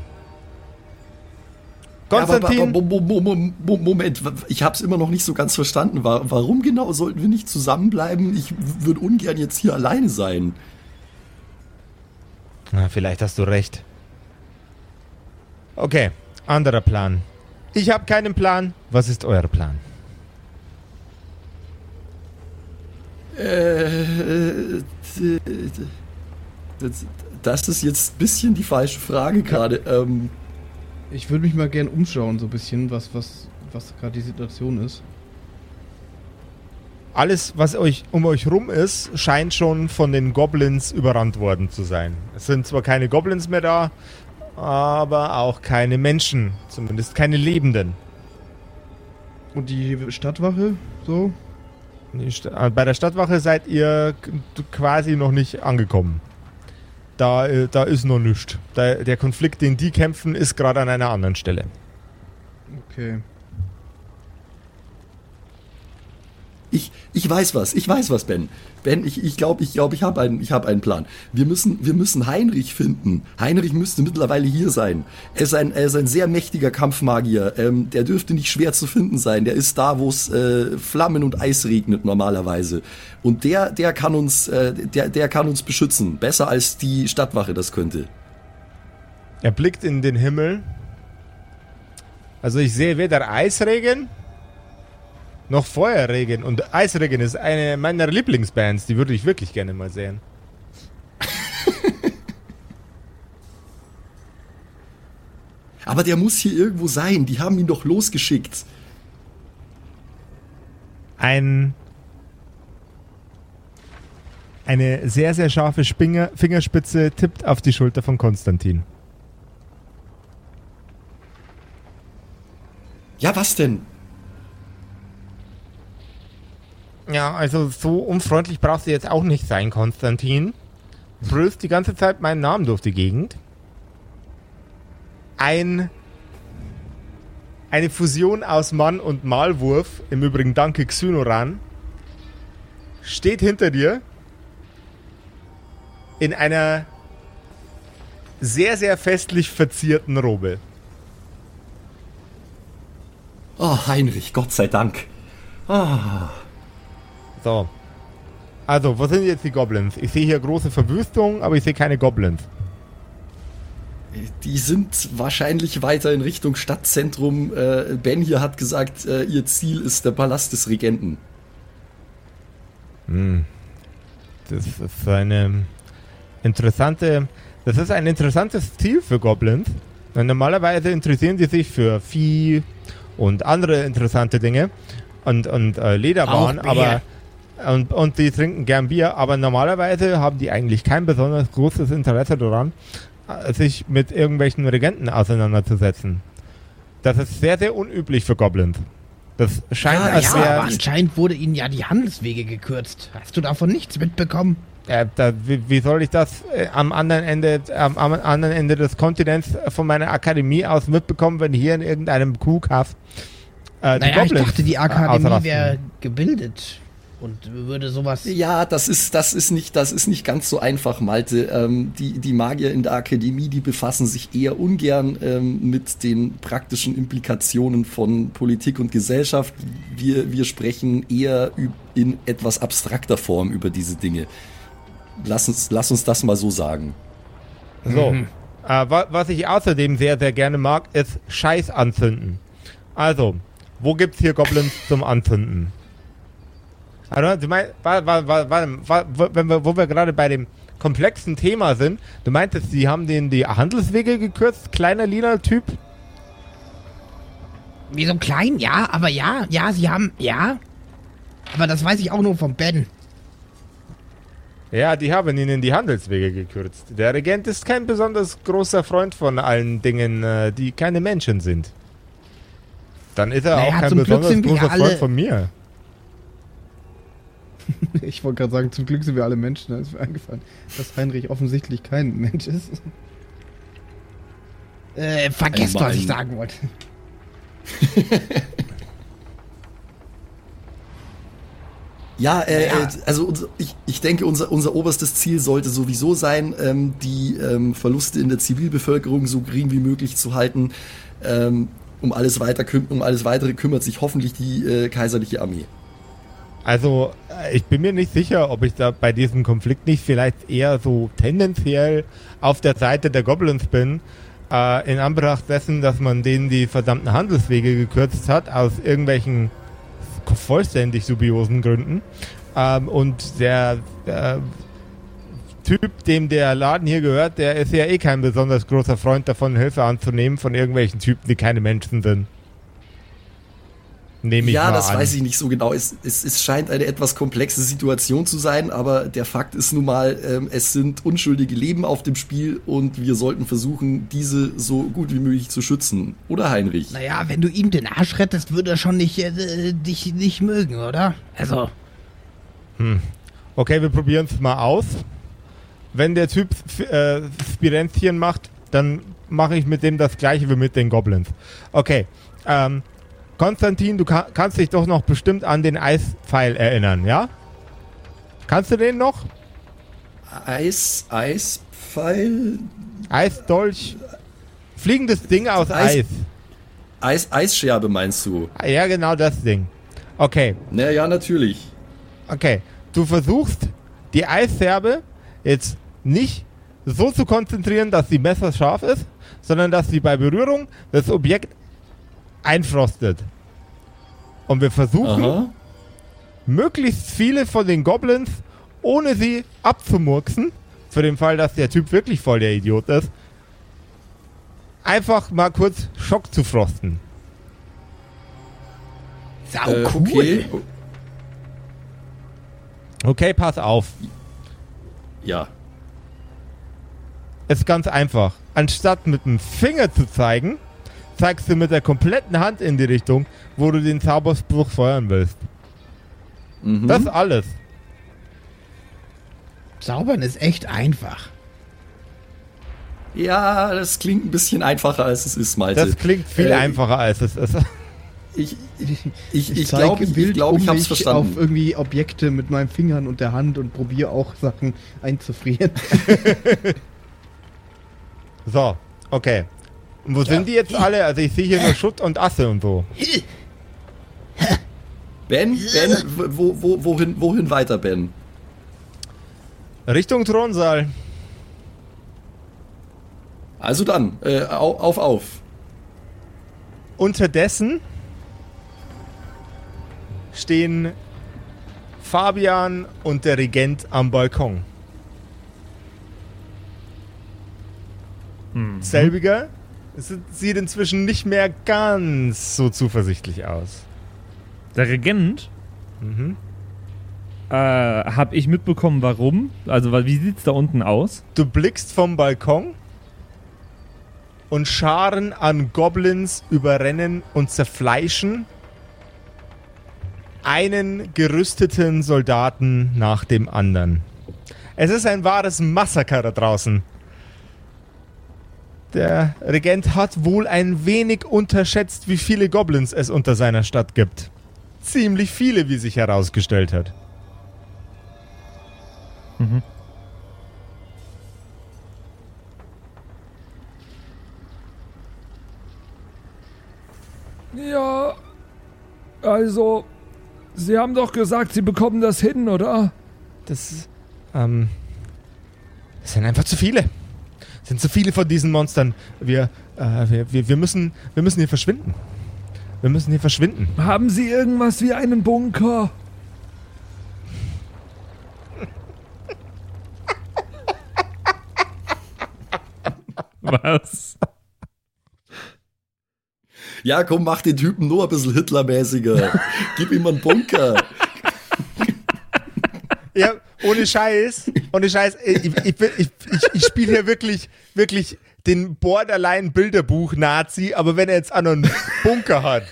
Konstantin, Ja, aber, aber, Mo- Moment, ich habe es immer noch nicht so ganz verstanden. Wa- Warum genau sollten wir nicht zusammenbleiben? Ich würde ungern jetzt hier alleine sein. Na, vielleicht hast du recht. Okay, anderer Plan. Ich habe keinen Plan. Was ist euer Plan? Äh, das, ist jetzt ein bisschen die falsche Frage gerade. Ähm, Ich würde mich mal gern umschauen, so ein bisschen, was, was, was gerade die Situation ist. Alles, was euch um euch rum ist, scheint schon von den Goblins überrannt worden zu sein. Es sind zwar keine Goblins mehr da, aber auch keine Menschen, zumindest keine Lebenden. Und die Stadtwache, so? Äh, Bei der Stadtwache seid ihr quasi noch nicht angekommen. Da, äh, da ist noch nichts. Da, der Konflikt, den die kämpfen, ist gerade an einer anderen Stelle. Okay. Ich, ich weiß was, ich weiß was, Ben. Ben, ich glaube, ich, glaub, ich, glaub, ich habe einen, ich hab einen Plan. Wir müssen, wir müssen Heinrich finden. Heinrich müsste mittlerweile hier sein. Er ist ein, er ist ein sehr mächtiger Kampfmagier. Ähm, der dürfte nicht schwer zu finden sein. Der ist da, wo es äh, Flammen und Eis regnet normalerweise. Und der, der kann uns, äh, der, der kann uns beschützen. Besser als die Stadtwache das könnte. Er blickt in den Himmel. Also ich sehe weder Eisregen noch Feuerregen. Und Eisregen ist eine meiner Lieblingsbands. Die würde ich wirklich gerne mal sehen. Aber der muss hier irgendwo sein. Die haben ihn doch losgeschickt. Ein Eine sehr, sehr scharfe Spinger, Fingerspitze tippt auf die Schulter von Konstantin. Ja, was denn? Ja, also so unfreundlich brauchst du jetzt auch nicht sein, Konstantin. Brüllst die ganze Zeit meinen Namen durch die Gegend. Ein eine Fusion aus Mann und Malwurf, im Übrigen danke Xynoran, steht hinter dir in einer sehr, sehr festlich verzierten Robe. Oh, Heinrich, Gott sei Dank. Ah. So. Also, wo sind jetzt die Goblins? Ich sehe hier große Verwüstung, aber ich sehe keine Goblins. Die sind wahrscheinlich weiter in Richtung Stadtzentrum. Äh, ben hier hat gesagt, äh, ihr Ziel ist der Palast des Regenten. Das ist eine interessante. Das ist ein interessantes Ziel für Goblins. Denn normalerweise interessieren sie sich für Vieh und andere interessante Dinge und, und äh, Lederwaren, aber und, und die trinken gern Bier, aber normalerweise haben die eigentlich kein besonders großes Interesse daran, äh, sich mit irgendwelchen Regenten auseinanderzusetzen. Das ist sehr, sehr unüblich für Goblins. Das scheint, Ja, als Ja, wäre anscheinend wurde ihnen ja die Handelswege gekürzt. Hast du davon nichts mitbekommen? Äh, da, wie, wie soll ich das äh, am anderen Ende am, am anderen Ende des Kontinents äh, von meiner Akademie aus mitbekommen, wenn hier in irgendeinem Kuhkaff äh, die Naja, ich Goblins, dachte, die äh, Akademie wäre gebildet und würde sowas. Ja, das ist, das ist nicht, das ist nicht ganz so einfach, Malte. Ähm, die, die Magier in der Akademie, die befassen sich eher ungern ähm, mit den praktischen Implikationen von Politik und Gesellschaft. Wir, wir sprechen eher in etwas abstrakter Form über diese Dinge. Lass uns, lass uns das mal so sagen. So. Äh, wa was ich außerdem sehr, sehr gerne mag, ist Scheiß anzünden. Also, wo gibt's hier Goblins zum Anzünden? Also, du meinst, wa, wa, wa, wa, wa, wo- wenn wir, wo wir gerade bei dem komplexen Thema sind, du meintest, sie haben den die Handelswege gekürzt, kleiner lila Typ? Wie so klein, ja, aber ja, ja, sie haben, ja. Aber das weiß ich auch nur vom Ben. Ja, die haben ihnen die Handelswege gekürzt. Der Regent ist kein besonders großer Freund von allen Dingen, äh, die keine Menschen sind. Dann ist er Naja, auch kein Glück besonders großer Freund von mir. Ich wollte gerade sagen, zum Glück sind wir alle Menschen. Da ist mir eingefallen, dass Heinrich offensichtlich kein Mensch ist. Äh, vergesst, Einmal was ich sagen wollte. Ja, äh, Naja. äh, also ich, ich denke, unser, unser oberstes Ziel sollte sowieso sein, ähm, die ähm, Verluste in der Zivilbevölkerung so gering wie möglich zu halten. Ähm, um, alles weiter, um alles weitere kümmert sich hoffentlich die äh, kaiserliche Armee. Also, ich bin mir nicht sicher, ob ich da bei diesem Konflikt nicht vielleicht eher so tendenziell auf der Seite der Goblins bin, äh, in Anbetracht dessen, dass man denen die verdammten Handelswege gekürzt hat, aus irgendwelchen vollständig dubiosen Gründen. Ähm, und der äh, Typ, dem der Laden hier gehört, der ist ja eh kein besonders großer Freund davon, Hilfe anzunehmen von irgendwelchen Typen, die keine Menschen sind. Nehme ich ja, mal das an. weiß ich nicht so genau. Es, es, es scheint eine etwas komplexe Situation zu sein, aber der Fakt ist nun mal, ähm, es sind unschuldige Leben auf dem Spiel und wir sollten versuchen, diese so gut wie möglich zu schützen. Oder Heinrich? Naja, wenn du ihm den Arsch rettest, würde er schon nicht, äh, dich nicht mögen, oder? Also, Okay, wir probieren es mal aus. Wenn der Typ äh, Spirenzchen macht, dann mache ich mit dem das gleiche wie mit den Goblins. Okay. Ähm, Konstantin, du ka kannst dich doch noch bestimmt an den Eispfeil erinnern, ja? Kannst du den noch? Eis, Eispfeil, Eisdolch. Fliegendes Ding aus Eis- Eis. Eis, Eisscherbe meinst du? Ja, genau das Ding. Okay. Na ja, natürlich. Okay, du versuchst die Eisserbe jetzt nicht so zu konzentrieren, dass sie messerscharf ist, sondern dass sie bei Berührung das Objekt einfrostet. Und wir versuchen, Aha. möglichst viele von den Goblins, ohne sie abzumurksen, für den Fall, dass der Typ wirklich voll der Idiot ist, einfach mal kurz Schock zu frosten. sau Äh, cool. okay. Okay, pass auf. Ja. Ist ganz einfach. Anstatt mit dem Finger zu zeigen, zeigst du mit der kompletten Hand in die Richtung, wo du den Zauberspruch feuern willst. Mhm. Das ist alles. Zaubern ist echt einfach. ja, das klingt ein bisschen einfacher, als es ist, Malte. Das klingt viel Äh, einfacher als es ist. Ich, ich, ich, zeig glaube, ich, wild ich, glaub, ich um hab's mich verstanden. auf irgendwie Objekte mit meinen Fingern und der Hand und probiere auch Sachen einzufrieren. So, okay. Und wo sind die jetzt alle? Also ich sehe hier nur Schutt und Asse und so. Ben, Ben, wo, wo, wohin, wohin weiter, Ben? Richtung Thronsaal. Also dann, äh, au- auf, auf. Unterdessen stehen Fabian und der Regent am Balkon. Selbiger es sieht inzwischen nicht mehr ganz so zuversichtlich aus. Der Regent, Mhm. äh, habe ich mitbekommen, warum. Also, wie sieht's da unten aus? Du blickst vom Balkon und Scharen an Goblins überrennen und zerfleischen einen gerüsteten Soldaten nach dem anderen. Es ist ein wahres Massaker da draußen. Der Regent hat wohl ein wenig unterschätzt, wie viele Goblins es unter seiner Stadt gibt. Ziemlich viele, wie sich herausgestellt hat. Ja, also, Sie haben doch gesagt, Sie bekommen das hin, oder? Das, ähm, das sind einfach zu viele. Es sind zu viele von diesen Monstern. Wir, äh, wir, wir, wir müssen, wir müssen hier verschwinden. Wir müssen hier verschwinden. Haben Sie irgendwas wie einen Bunker? Was? Ja, komm, mach den Typen nur ein bisschen Hitlermäßiger. Gib ihm einen Bunker. Ja, ohne Scheiß, ohne Scheiß. Ich, ich, ich, ich, ich spiele hier wirklich, wirklich den Borderline-Bilderbuch-Nazi, aber wenn er jetzt auch noch einen Bunker hat.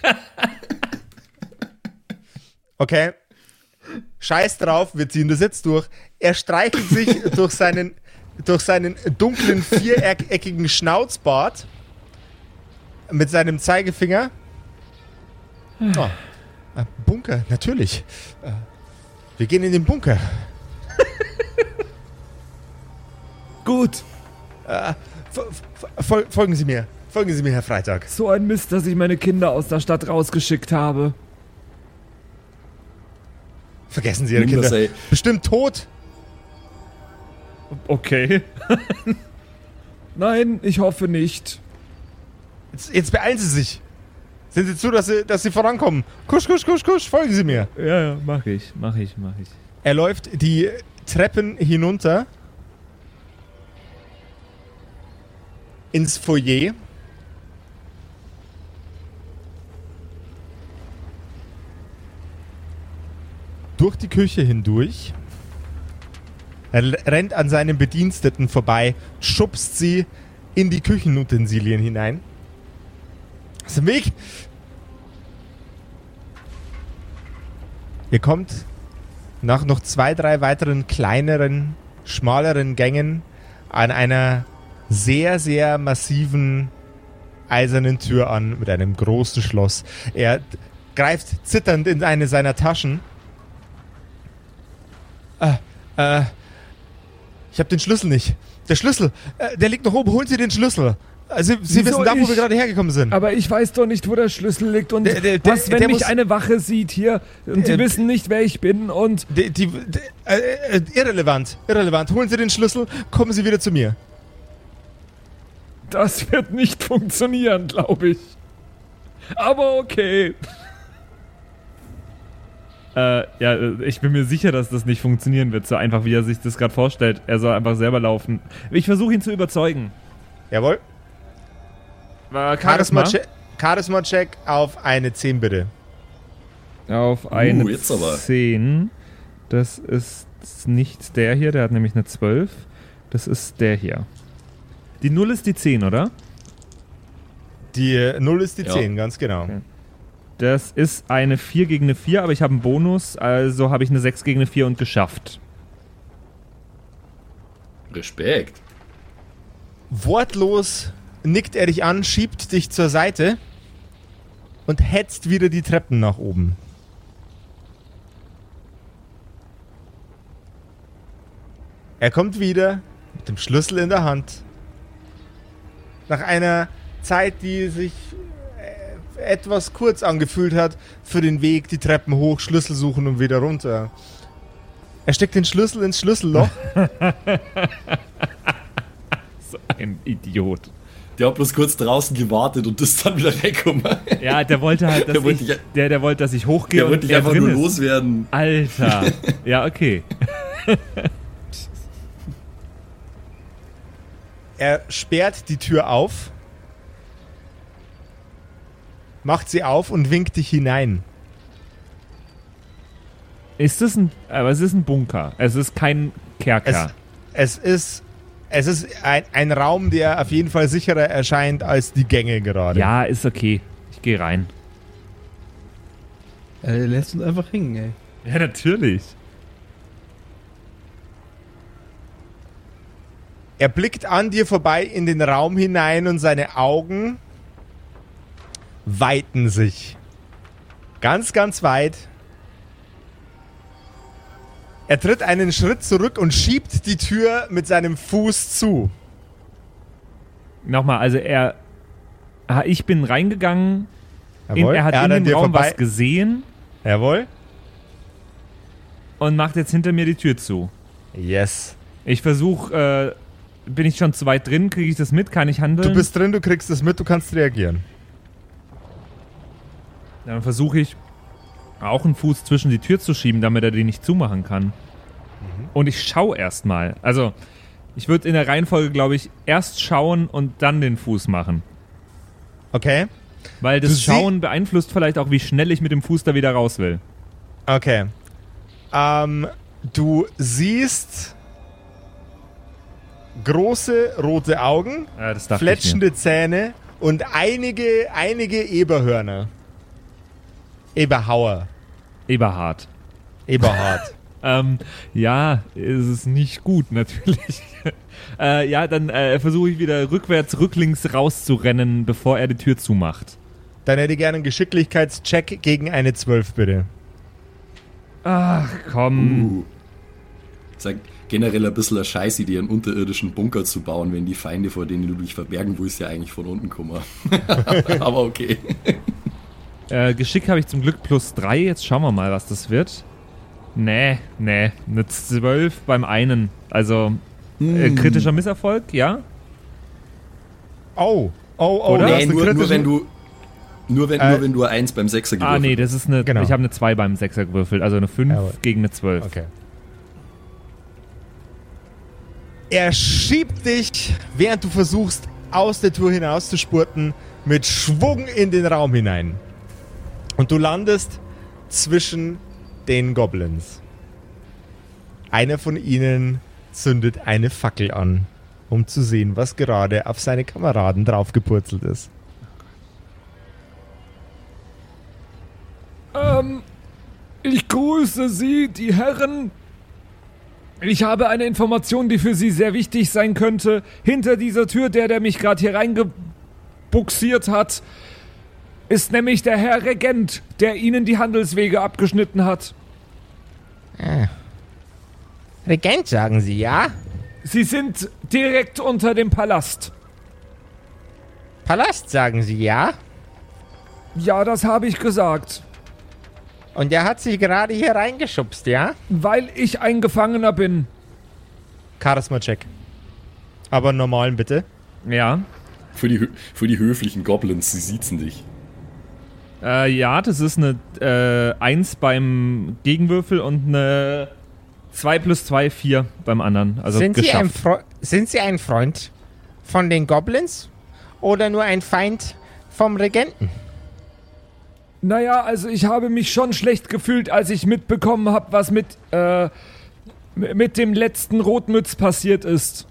Okay. Scheiß drauf, wir ziehen das jetzt durch. Er streichelt sich durch seinen, durch seinen dunklen, viereckigen Schnauzbart mit seinem Zeigefinger. Oh, äh, Bunker, natürlich. Äh, Wir gehen in den Bunker. Gut, fol- folgen Sie mir. Folgen Sie mir, Herr Freitag. so ein Mist, dass ich meine Kinder aus der Stadt rausgeschickt habe. Vergessen Sie Ihre Nimm das, Kinder. ey. Bestimmt tot. Okay. Nein, ich hoffe nicht. Jetzt, jetzt beeilen Sie sich. Sehen Sie zu, dass Sie, dass Sie vorankommen. Kusch, kusch, kusch, kusch. Folgen Sie mir. Ja, ja, mach ich, mach ich, mach ich. Er läuft die Treppen hinunter ins Foyer. Durch die Küche hindurch. Er rennt an seinen Bediensteten vorbei, schubst sie in die Küchenutensilien hinein. Aus dem Weg! Ihr kommt nach noch zwei, drei weiteren kleineren, schmaleren Gängen an einer sehr, sehr massiven eisernen Tür an mit einem großen Schloss. Er greift zitternd in eine seiner Taschen. Äh, äh, ich habe den Schlüssel nicht. Der Schlüssel, äh, der liegt noch oben. Holen Sie den Schlüssel. Also, Sie Wieso wissen da, wo ich? wir gerade hergekommen sind. Aber ich weiß doch nicht, wo der Schlüssel liegt und Der- der- der- was, wenn der mich muss- eine Wache sieht hier und die Äh, wissen nicht, wer ich bin und Die, die, die, äh, äh, irrelevant, irrelevant. Holen Sie den Schlüssel, kommen Sie wieder zu mir. das wird nicht funktionieren, glaube ich. Aber okay. Äh, ja, ich bin mir sicher, dass das nicht funktionieren wird, so einfach wie er sich das gerade vorstellt. Er soll einfach selber laufen. Ich versuche ihn zu überzeugen. Jawohl. Äh, Charisma-Check Charisma -Check auf eine 10 bitte. Auf eine jetzt aber. 10. Das ist ist nicht der hier, der hat nämlich eine 12. Das ist der hier. Die 0 ist die 10, oder? Die 0 ist die Ja. 10, ganz genau. Okay. Das ist eine 4 gegen eine 4, aber ich habe einen Bonus, also habe ich eine 6 gegen eine 4 und geschafft. Respekt. Wortlos nickt er dich an, schiebt dich zur Seite und hetzt wieder die Treppen nach oben. Er kommt wieder mit dem Schlüssel in der Hand. Nach einer Zeit, die sich äh, etwas kurz angefühlt hat, für den Weg die Treppen hoch, Schlüssel suchen und wieder runter. Er steckt den Schlüssel ins Schlüsselloch. So ein Idiot. Der hat bloß kurz draußen gewartet und ist dann wieder weggekommen. Ja, der wollte halt, dass Der wollte ich, dich- der, der wollte, dass ich hochgehe Der und wollte dich einfach nur ist. loswerden. Alter. Ja, okay. Er sperrt die Tür auf, macht sie auf und winkt dich hinein. Ist es ein, aber es ist ein Bunker. Es ist kein Kerker. Es, es ist, es ist ein, ein Raum, der auf jeden Fall sicherer erscheint als die Gänge gerade. ja, ist okay. Ich gehe rein. Er lässt uns einfach hängen, ey. Ja, natürlich. Er blickt an dir vorbei in den Raum hinein und seine Augen weiten sich. Ganz, ganz weit. Er tritt einen Schritt zurück und schiebt die Tür mit seinem Fuß zu. Nochmal, also er. Ich bin reingegangen. In, er hat Er in dem Raum was gesehen Jawohl. und macht jetzt hinter mir die Tür zu. Yes. Ich versuche, äh, bin ich schon zu weit drin? Kriege ich das mit? Kann ich handeln? Du bist drin, du kriegst es mit, du kannst reagieren. Dann versuche ich auch einen Fuß zwischen die Tür zu schieben, damit er die nicht zumachen kann. Und ich schaue erstmal. Also, ich würde in der Reihenfolge, glaube ich, erst schauen und dann den Fuß machen. Okay. Weil Du das sie- Schauen beeinflusst vielleicht auch, wie schnell ich mit dem Fuß da wieder raus will. Okay. Ähm, du siehst große rote Augen, Ja, fletschende Zähne und einige, einige Eberhörner. Eberhauer. Eberhard. Eberhard. Ähm, ja, ist es nicht gut, natürlich. äh, ja, dann äh, versuche ich wieder rückwärts, rücklinks rauszurennen, bevor er die Tür zumacht. Dann hätte ich gerne einen Geschicklichkeitscheck gegen eine 12, bitte. Ach, komm. Uh. Ist ja generell ein bisschen eine Scheißidee, einen unterirdischen Bunker zu bauen, wenn die Feinde, vor denen du dich verbergen willst, ja eigentlich von unten kommen. Aber okay. Äh, Geschick habe ich zum Glück plus 3. Jetzt schauen wir mal, was das wird. Nee, nee. Eine 12 beim einen. Also, äh, kritischer Misserfolg, ja? Oh. Oh, oh, Oder? hast Nee, nur, nur wenn du nur wenn, Äh, nur wenn du eine Eins beim Sechser gewürfelt Ah, nee, das ist eine. Genau. Ich habe eine 2 beim 6er gewürfelt. Also eine 5 Jawohl. gegen eine 12. Okay. Er schiebt dich, während du versuchst, aus der Tür hinaus zu spurten, mit Schwung in den Raum hinein. Und du landest zwischen den Goblins. Einer von ihnen zündet eine Fackel an, um zu sehen, was gerade auf seine Kameraden draufgepurzelt ist. Ähm, ich grüße Sie, die Herren. Ich habe eine Information, die für Sie sehr wichtig sein könnte. Hinter dieser Tür, der, der mich gerade hier reingebuxiert hat, ist nämlich der Herr Regent, der Ihnen die Handelswege abgeschnitten hat. Regent, sagen Sie, ja? Sie sind direkt unter dem Palast. Palast, sagen Sie, ja? Ja, das habe ich gesagt. Und er hat sich gerade hier reingeschubst, ja? Weil ich ein Gefangener bin. Charisma-Check. Aber normalen, bitte. Ja. Für die, für die höflichen Goblins, sie siezen dich. Äh, ja, das ist eine äh, 1 beim Gegenwürfel und eine 2 plus 2, 4 beim anderen. Also sind, Sie ein geschafft. Fre sind Sie ein Freund von den Goblins? Oder nur ein Feind vom Regenten? Naja, also ich habe mich schon schlecht gefühlt, als ich mitbekommen habe, was mit äh, mit dem letzten Rotmütz passiert ist.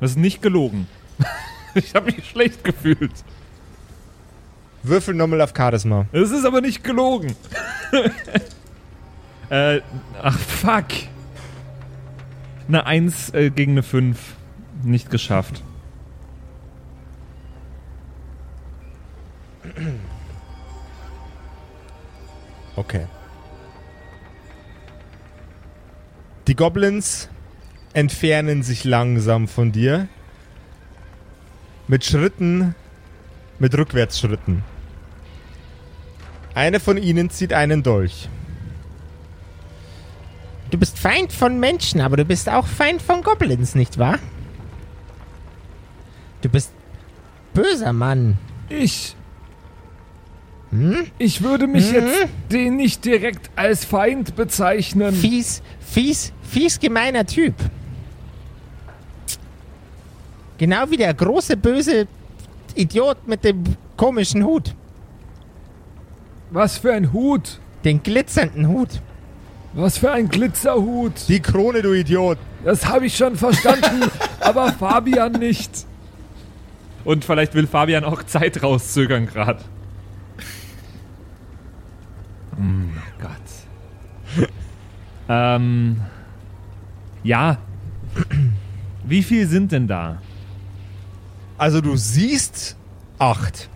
Das ist nicht gelogen. ich habe mich schlecht gefühlt. Würfel nochmal auf Charisma. Das ist aber nicht gelogen. äh, ach, fuck. Eine 1 äh, gegen eine 5. Nicht geschafft. Okay. Die Goblins entfernen sich langsam von dir. Mit Schritten, mit Rückwärtsschritten. Eine von ihnen zieht einen Dolch. Du bist Feind von Menschen, aber du bist auch Feind von Goblins, nicht wahr? Du bist böser Mann. Ich. Hm? Ich würde mich Hm? jetzt den nicht direkt als Feind bezeichnen. Fies, fies, fies gemeiner Typ. Genau wie der große böse Idiot mit dem komischen Hut. Was für ein Hut. Den glitzernden Hut. Was für ein Glitzerhut. Die Krone, du Idiot. Das habe ich schon verstanden, aber Fabian nicht. Und vielleicht will Fabian auch Zeit rauszögern gerade. Oh Gott. ähm. Ja. Wie viel sind denn da? Also du siehst acht.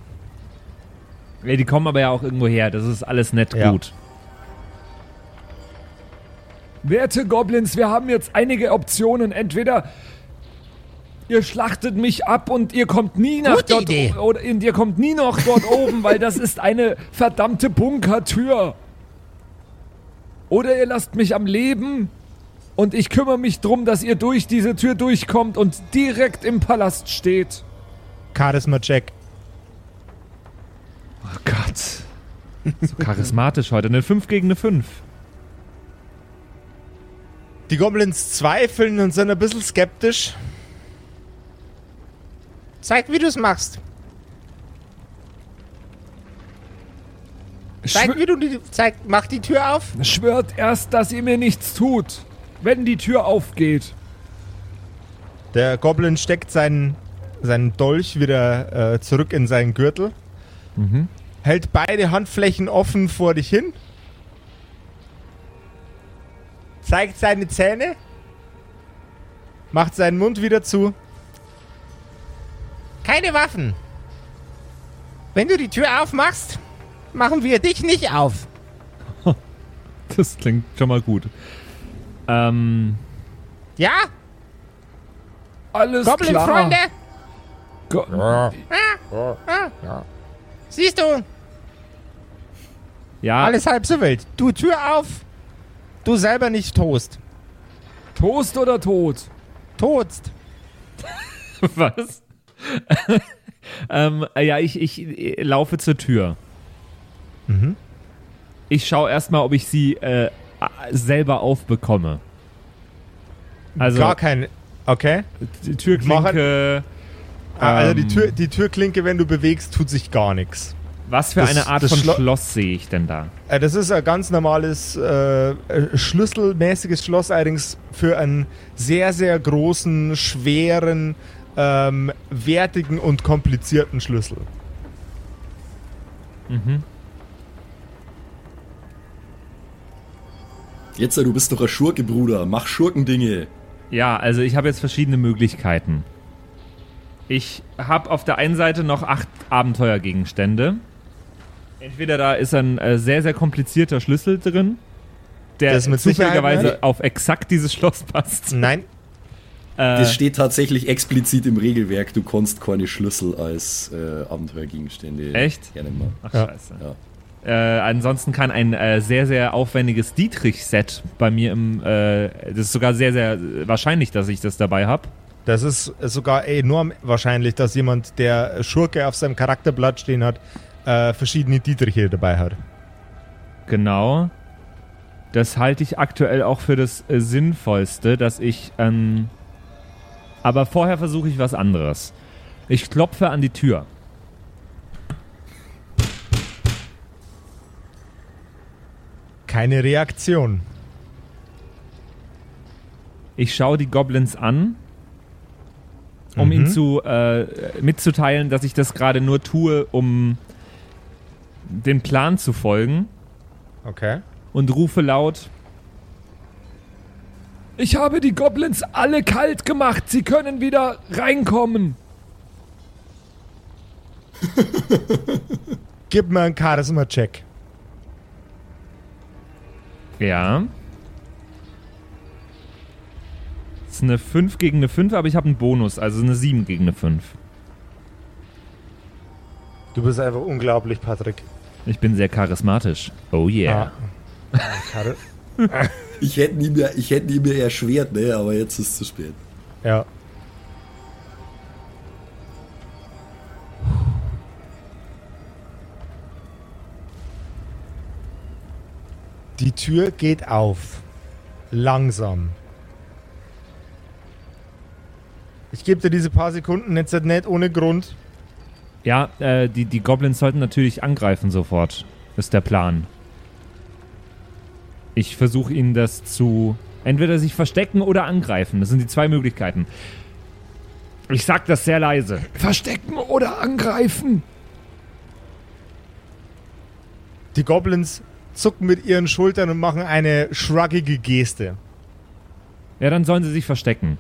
Ja, die kommen aber ja auch irgendwo her. Das ist alles nett Ja. gut. Werte Goblins, wir haben jetzt einige Optionen. Entweder ihr schlachtet mich ab und ihr kommt nie nach Gute dort Idee. oder und ihr kommt nie noch dort oben, weil das ist eine verdammte Bunkertür. Oder ihr lasst mich am Leben und ich kümmere mich drum, dass ihr durch diese Tür durchkommt und direkt im Palast steht. Charisma-Check. Oh Gott. So charismatisch heute. Eine 5 gegen eine 5. Die Goblins zweifeln und sind ein bisschen skeptisch. Zeig, wie du es machst. Zeig, Schwö wie du die. Zeig, mach die Tür auf. schwört erst, dass ihr mir nichts tut, wenn die Tür aufgeht. Der Goblin steckt seinen, seinen Dolch wieder äh, zurück in seinen Gürtel. Hält beide Handflächen offen vor dich hin. Zeigt seine Zähne. Macht seinen Mund wieder zu. Keine Waffen. Wenn du die Tür aufmachst, machen wir dich nicht auf. Das klingt schon mal gut. Ähm. Ja? Alles klar. Goblin-Freunde? Go Siehst du? Ja, Alles halb so wild. Du Tür auf. Du selber nicht toast. Toast oder tot? Totst. was? ähm, ja, ich, ich äh, laufe zur Tür. Mhm. Ich schaue erstmal, ob ich sie äh, selber aufbekomme. Also, Gar kein. Okay. die Türklinke. Ah, Also die, Ähm. Tür, die Türklinke, wenn du bewegst, tut sich gar nichts. Was für das- eine Art von Schlo- Schloss sehe ich denn da? Äh, Das ist ein ganz normales äh, äh, schlüsselmäßiges Schloss, allerdings für einen sehr, sehr großen, schweren, ähm, wertigen und komplizierten Schlüssel. Mhm. Jetzt, du bist doch ein Schurke, Bruder. Mach Schurkendinge. Ja, also ich habe jetzt verschiedene Möglichkeiten. Ich habe auf der einen Seite noch acht Abenteuergegenstände. Entweder da ist ein äh, sehr, sehr komplizierter Schlüssel drin, der zufälligerweise auf exakt dieses Schloss passt. Nein, Äh, Das steht tatsächlich explizit im Regelwerk. Du kannst keine Schlüssel als äh, Abenteuergegenstände Echt? gerne mal. ach, Ja. scheiße. Ja. Äh, ansonsten kann ein äh, sehr, sehr aufwendiges Dietrich-Set bei mir im. Äh, das ist sogar sehr, sehr wahrscheinlich, dass ich das dabei habe. das ist sogar enorm wahrscheinlich, dass jemand, der Schurke auf seinem Charakterblatt stehen hat, äh, verschiedene Dietriche dabei hat. Genau. Das halte ich aktuell auch für das äh, Sinnvollste, dass ich. Ähm, aber vorher versuche ich was anderes. Ich klopfe an die Tür. Keine Reaktion. Ich schaue die Goblins an, um Mhm. ihnen zu, äh, mitzuteilen, dass ich das gerade nur tue, um den Plan zu folgen Okay. und rufe laut, Ich habe die Goblins alle kalt gemacht. Sie können wieder reinkommen. Gib mir einen Charisma-Check. ja. Das ist eine 5 gegen eine 5, aber ich habe einen Bonus, also eine 7 gegen eine 5. Du bist einfach unglaublich, Patrick. Ich bin sehr charismatisch. Oh yeah. Ah. Ich hätte nie mehr, ich hätte nie mehr erschwert, ne, aber jetzt ist es zu spät. ja. Die Tür geht auf. Langsam. Ich gebe dir diese paar Sekunden jetzt nicht ohne Grund. Ja, äh, die, die Goblins sollten natürlich angreifen sofort. Ist der Plan. Ich versuche ihnen das zu. Entweder sich verstecken oder angreifen. Das sind die zwei Möglichkeiten. Ich sag das sehr leise. Verstecken oder angreifen. Die Goblins zucken mit ihren Schultern und machen eine schruggige Geste. Ja, dann sollen sie sich verstecken.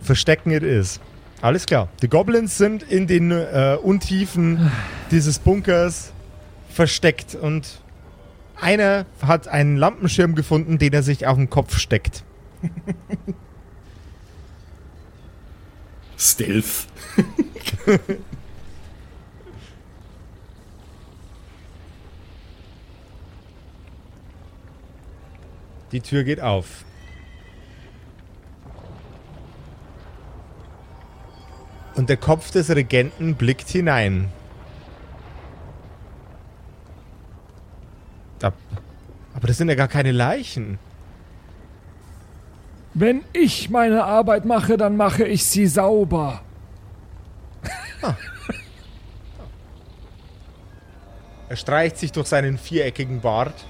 Verstecken it is. Alles klar. Die Goblins sind in den äh, Untiefen dieses Bunkers versteckt und einer hat einen Lampenschirm gefunden, den er sich auf den Kopf steckt. Stealth. Die Tür geht auf. Und der Kopf des Regenten blickt hinein. Aber das sind ja gar keine Leichen. Wenn ich meine Arbeit mache, dann mache ich sie sauber. Er streicht sich durch seinen viereckigen Bart.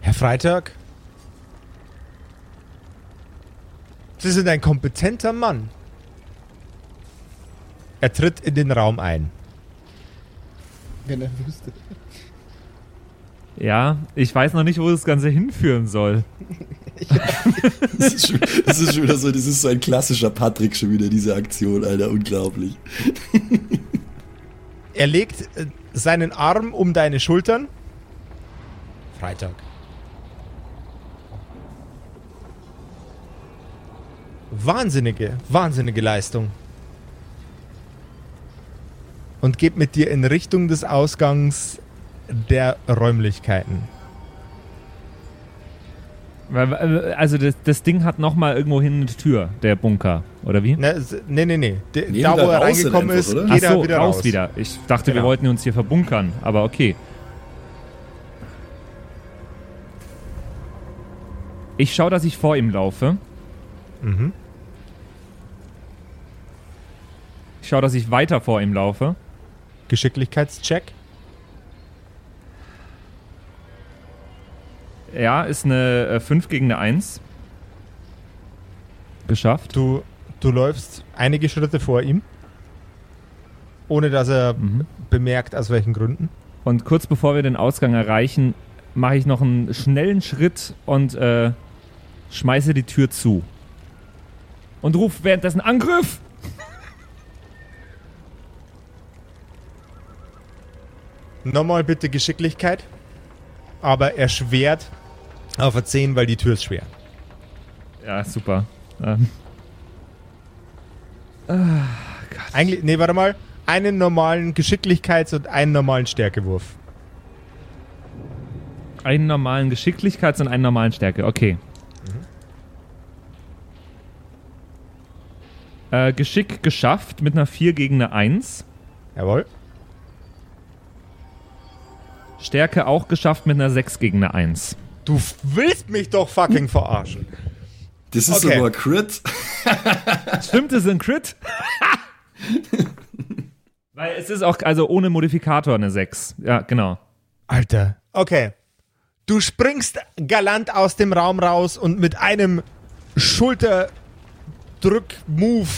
Herr Freitag? Sie sind ein kompetenter Mann. Er tritt in den Raum ein. Wenn er wüsste. Ja, ich weiß noch nicht, wo das Ganze hinführen soll. Das ist, schon, das ist schon wieder so, das ist so ein klassischer Patrick schon wieder, diese Aktion, Alter, unglaublich. Er legt äh, seinen Arm um deine Schultern. Freitag. Wahnsinnige, wahnsinnige Leistung. Und geht mit dir in Richtung des Ausgangs der Räumlichkeiten. Also das, das Ding hat nochmal irgendwo hin eine Tür, der Bunker, oder wie? Ne, nee, nee, nee. De, Nee, da, wo er reingekommen ist, oder? geht Ach so, er wieder raus, raus. wieder. Ich dachte, wir Genau. wollten uns hier verbunkern, aber okay. Ich schaue, dass ich vor ihm laufe. Mhm. Ich schaue, dass ich weiter vor ihm laufe. Geschicklichkeitscheck. Ja, ist eine äh, 5 gegen eine 1. Geschafft. Du, du läufst einige Schritte vor ihm. Ohne dass er Mhm. bemerkt, aus welchen Gründen. Und kurz bevor wir den Ausgang erreichen, mache ich noch einen schnellen Schritt und äh, schmeiße die Tür zu. Und rufe währenddessen Angriff! Nochmal bitte Geschicklichkeit. Aber erschwert auf eine 10, weil die Tür ist schwer. Ja, super. Ähm, Eigentlich, nee, warte mal. Einen normalen Geschicklichkeits- und einen normalen Stärkewurf. einen normalen Geschicklichkeits- und einen normalen Stärke. Okay. Äh, Geschick geschafft mit einer 4 gegen eine 1. Jawohl. Stärke auch geschafft mit einer 6 gegen eine 1. Du willst mich doch fucking verarschen. Das ist Okay. aber Crit. Stimmt, es ist ein Crit? Weil es ist auch, also ohne Modifikator eine 6. Ja, genau. Alter. Okay. Du springst galant aus dem Raum raus und mit einem Schulterdrück-Move,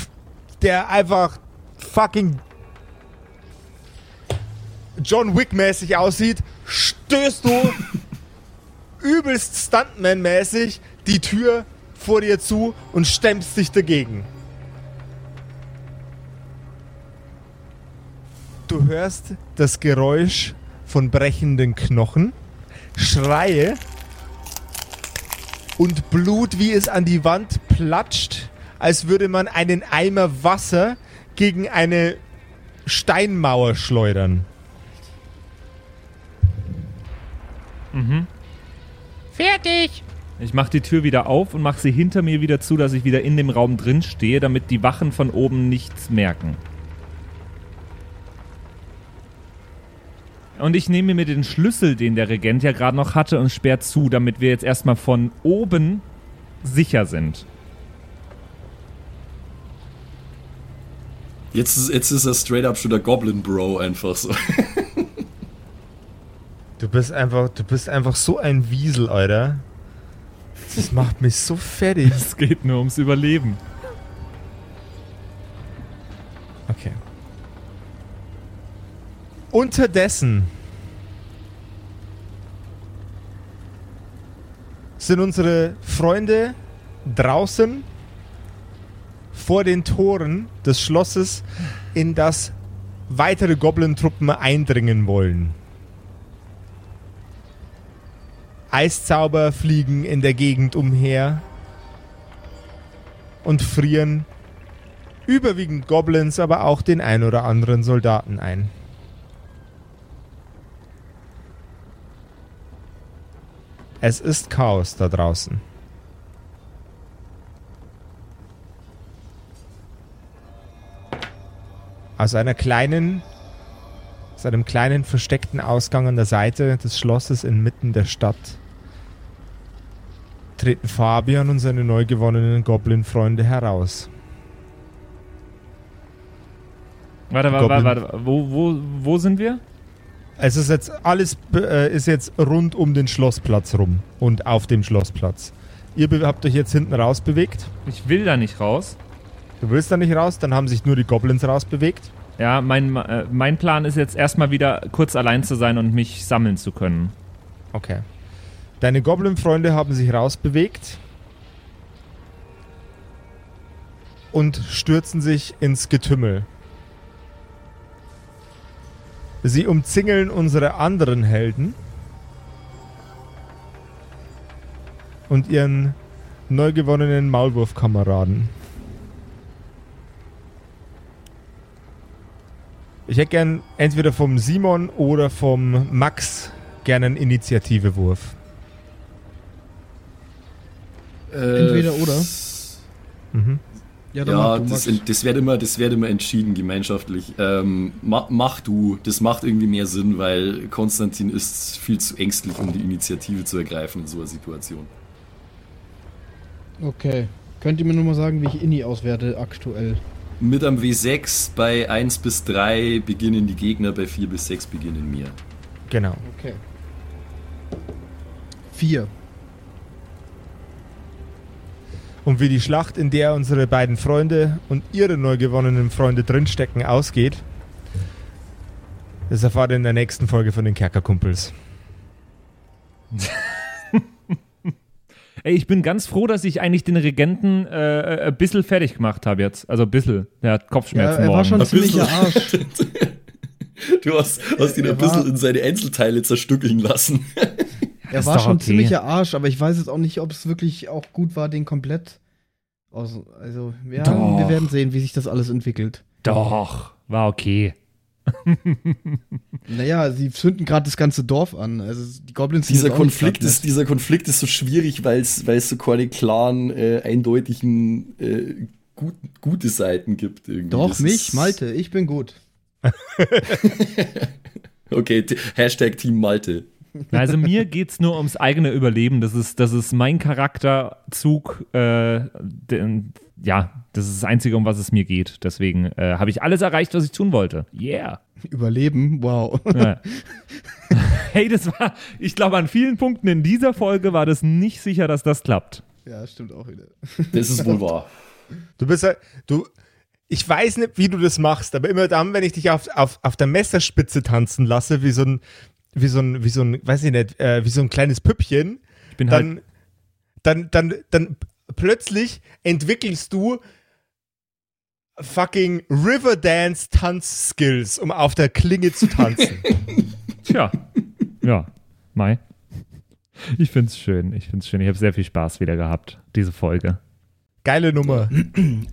der einfach fucking John Wick-mäßig aussieht, stößt du übelst Stuntman-mäßig die Tür vor dir zu und stemmst dich dagegen. Du hörst das Geräusch von brechenden Knochen, Schreie und Blut, wie es an die Wand platscht, als würde man einen Eimer Wasser gegen eine Steinmauer schleudern. Fertig. Ich mache die Tür wieder auf und mache sie hinter mir wieder zu, dass ich wieder in dem Raum drin stehe, damit die Wachen von oben nichts merken. Und ich nehme mir den Schlüssel, den der Regent ja gerade noch hatte, und sperr zu, damit wir jetzt erstmal von oben sicher sind. Jetzt ist, jetzt ist er straight up schon der Goblin Bro einfach so. Du bist einfach, du bist einfach so ein Wiesel, Alter. Das macht mich so fertig. Es geht nur ums Überleben. Okay. Unterdessen sind unsere Freunde draußen vor den Toren des Schlosses, in das weitere Goblin-Truppen eindringen wollen. Eiszauber fliegen in der Gegend umher und frieren überwiegend Goblins, aber auch den ein oder anderen Soldaten ein. Es ist Chaos da draußen. Aus einer kleinen, aus einem kleinen versteckten Ausgang an der Seite des Schlosses inmitten der Stadt treten Fabian und seine neu gewonnenen Goblin-Freunde heraus. Warte, warte, Goblin. warte, warte. Wo, wo, wo sind wir? Es ist jetzt alles äh, ist jetzt rund um den Schlossplatz rum und auf dem Schlossplatz. Ihr habt euch jetzt hinten raus bewegt. Ich will da nicht raus. Du willst da nicht raus, dann haben sich nur die Goblins rausbewegt. Ja, mein, äh, mein Plan ist jetzt erstmal wieder kurz allein zu sein und mich sammeln zu können. Okay. Deine Goblin-Freunde haben sich rausbewegt und stürzen sich ins Getümmel. Sie umzingeln unsere anderen Helden und ihren neu gewonnenen Maulwurfkameraden. Ich hätte gern entweder vom Simon oder vom Max gerne einen Initiativewurf. Entweder oder. Mhm. Ja, Ja, das, das wird immer, das wird immer entschieden gemeinschaftlich. Ähm, ma, mach du, das macht irgendwie mehr Sinn, weil Konstantin ist viel zu ängstlich, um die Initiative zu ergreifen in so einer Situation. Okay. Könnt ihr mir nur mal sagen, wie ich Inni auswerte aktuell? Mit am W6 bei 1 bis 3 beginnen die Gegner, bei 4 bis 6 beginnen wir. Genau. Okay. Vier. Und wie die Schlacht, in der unsere beiden Freunde und ihre neu gewonnenen Freunde drinstecken, ausgeht, das erfahrt ihr in der nächsten Folge von den Kerkerkumpels. Ey, ich bin ganz froh, dass ich eigentlich den Regenten äh, ein bisschen fertig gemacht habe jetzt. Also ein bisschen. Der hat Ja, Kopfschmerzen er war morgen. schon ein ziemlicher Arsch. Du hast, hast ihn Er ein bisschen in seine Einzelteile zerstückeln lassen. Er war schon okay. ziemlicher Arsch, aber ich weiß jetzt auch nicht, ob es wirklich auch gut war, den komplett aus. Also, ja, wir werden sehen, wie sich das alles entwickelt. Doch, war okay. Naja, sie zünden gerade das ganze Dorf an. Also die Goblins Dieser Konflikt, ist, dieser Konflikt ist so schwierig, weil es so keine klaren, äh, eindeutigen, äh, gut, gute Seiten gibt. Irgendwie. Doch, Das mich, Malte, ich bin gut. Okay, Hashtag Team Malte. Also mir geht's nur ums eigene Überleben. Das ist, das ist mein Charakterzug. Äh, den, ja, das ist das Einzige, um was es mir geht. Deswegen äh, habe ich alles erreicht, was ich tun wollte. Yeah. Überleben, wow. Ja. hey, das war, ich glaube, an vielen Punkten in dieser Folge war das nicht sicher, dass das klappt. Ja, stimmt auch wieder. Das ist wohl wahr. Du bist ja, du, ich weiß nicht, wie du das machst, aber immer dann, wenn ich dich auf, auf, auf der Messerspitze tanzen lasse, wie so ein, wie so ein, wie so ein, weiß ich nicht, äh, wie so ein kleines Püppchen, Ich bin halt, dann, dann, dann, dann plötzlich entwickelst du fucking Riverdance Tanz Skills, um auf der Klinge zu tanzen. tja, ja, Mai. Ich find's schön, ich find's schön. Ich habe sehr viel Spaß wieder gehabt, diese Folge. Geile Nummer.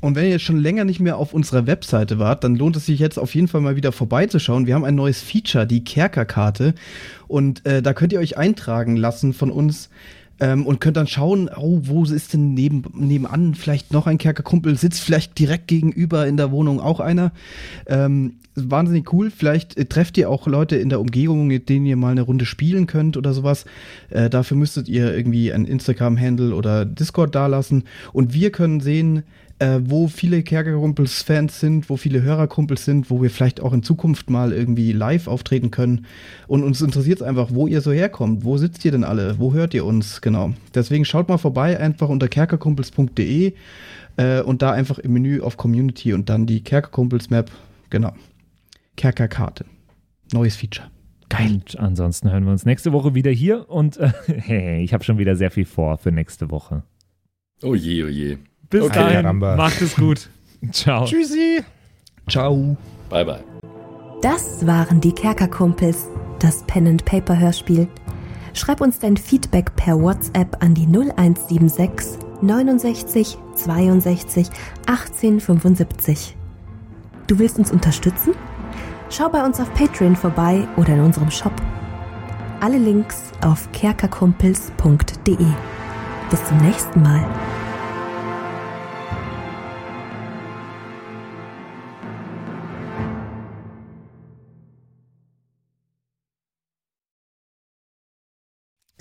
Und wenn ihr jetzt schon länger nicht mehr auf unserer Webseite wart, dann lohnt es sich jetzt auf jeden Fall mal wieder vorbeizuschauen. Wir haben ein neues Feature, die Kerkerkarte. Und äh, da könnt ihr euch eintragen lassen von uns ähm, und könnt dann schauen, oh, wo ist denn neben, nebenan vielleicht noch ein Kerkerkumpel, sitzt vielleicht direkt gegenüber in der Wohnung auch einer. Ähm, wahnsinnig cool. Vielleicht äh, trefft ihr auch Leute in der Umgebung, mit denen ihr mal eine Runde spielen könnt oder sowas. Äh, dafür müsstet ihr irgendwie ein Instagram-Handle oder Discord dalassen. Und wir können sehen, äh, wo viele Kerkerkumpels-Fans sind, wo viele Hörerkumpels sind, wo wir vielleicht auch in Zukunft mal irgendwie live auftreten können. Und uns interessiert es einfach, wo ihr so herkommt. Wo sitzt ihr denn alle? Wo hört ihr uns? Genau. Deswegen schaut mal vorbei, einfach unter kerkerkumpels.de äh, und da einfach im Menü auf Community und dann die Kerkerkumpels-Map. Genau. Kerkerkarte. Neues Feature. Geil. Und ansonsten hören wir uns nächste Woche wieder hier und äh, hey, ich habe schon wieder sehr viel vor für nächste Woche. Oh je, oh je. Bis Okay, dahin, Caramba. macht es gut. Ciao. Tschüssi. Ciao. Bye, bye. Das waren die Kerkerkumpels, das Pen and Paper Hörspiel. Schreib uns dein Feedback per WhatsApp an die 0176 69 62 18 75. Du willst uns unterstützen? Schau bei uns auf Patreon vorbei oder in unserem Shop. Alle Links auf kerkerkumpels.de. Bis zum nächsten Mal.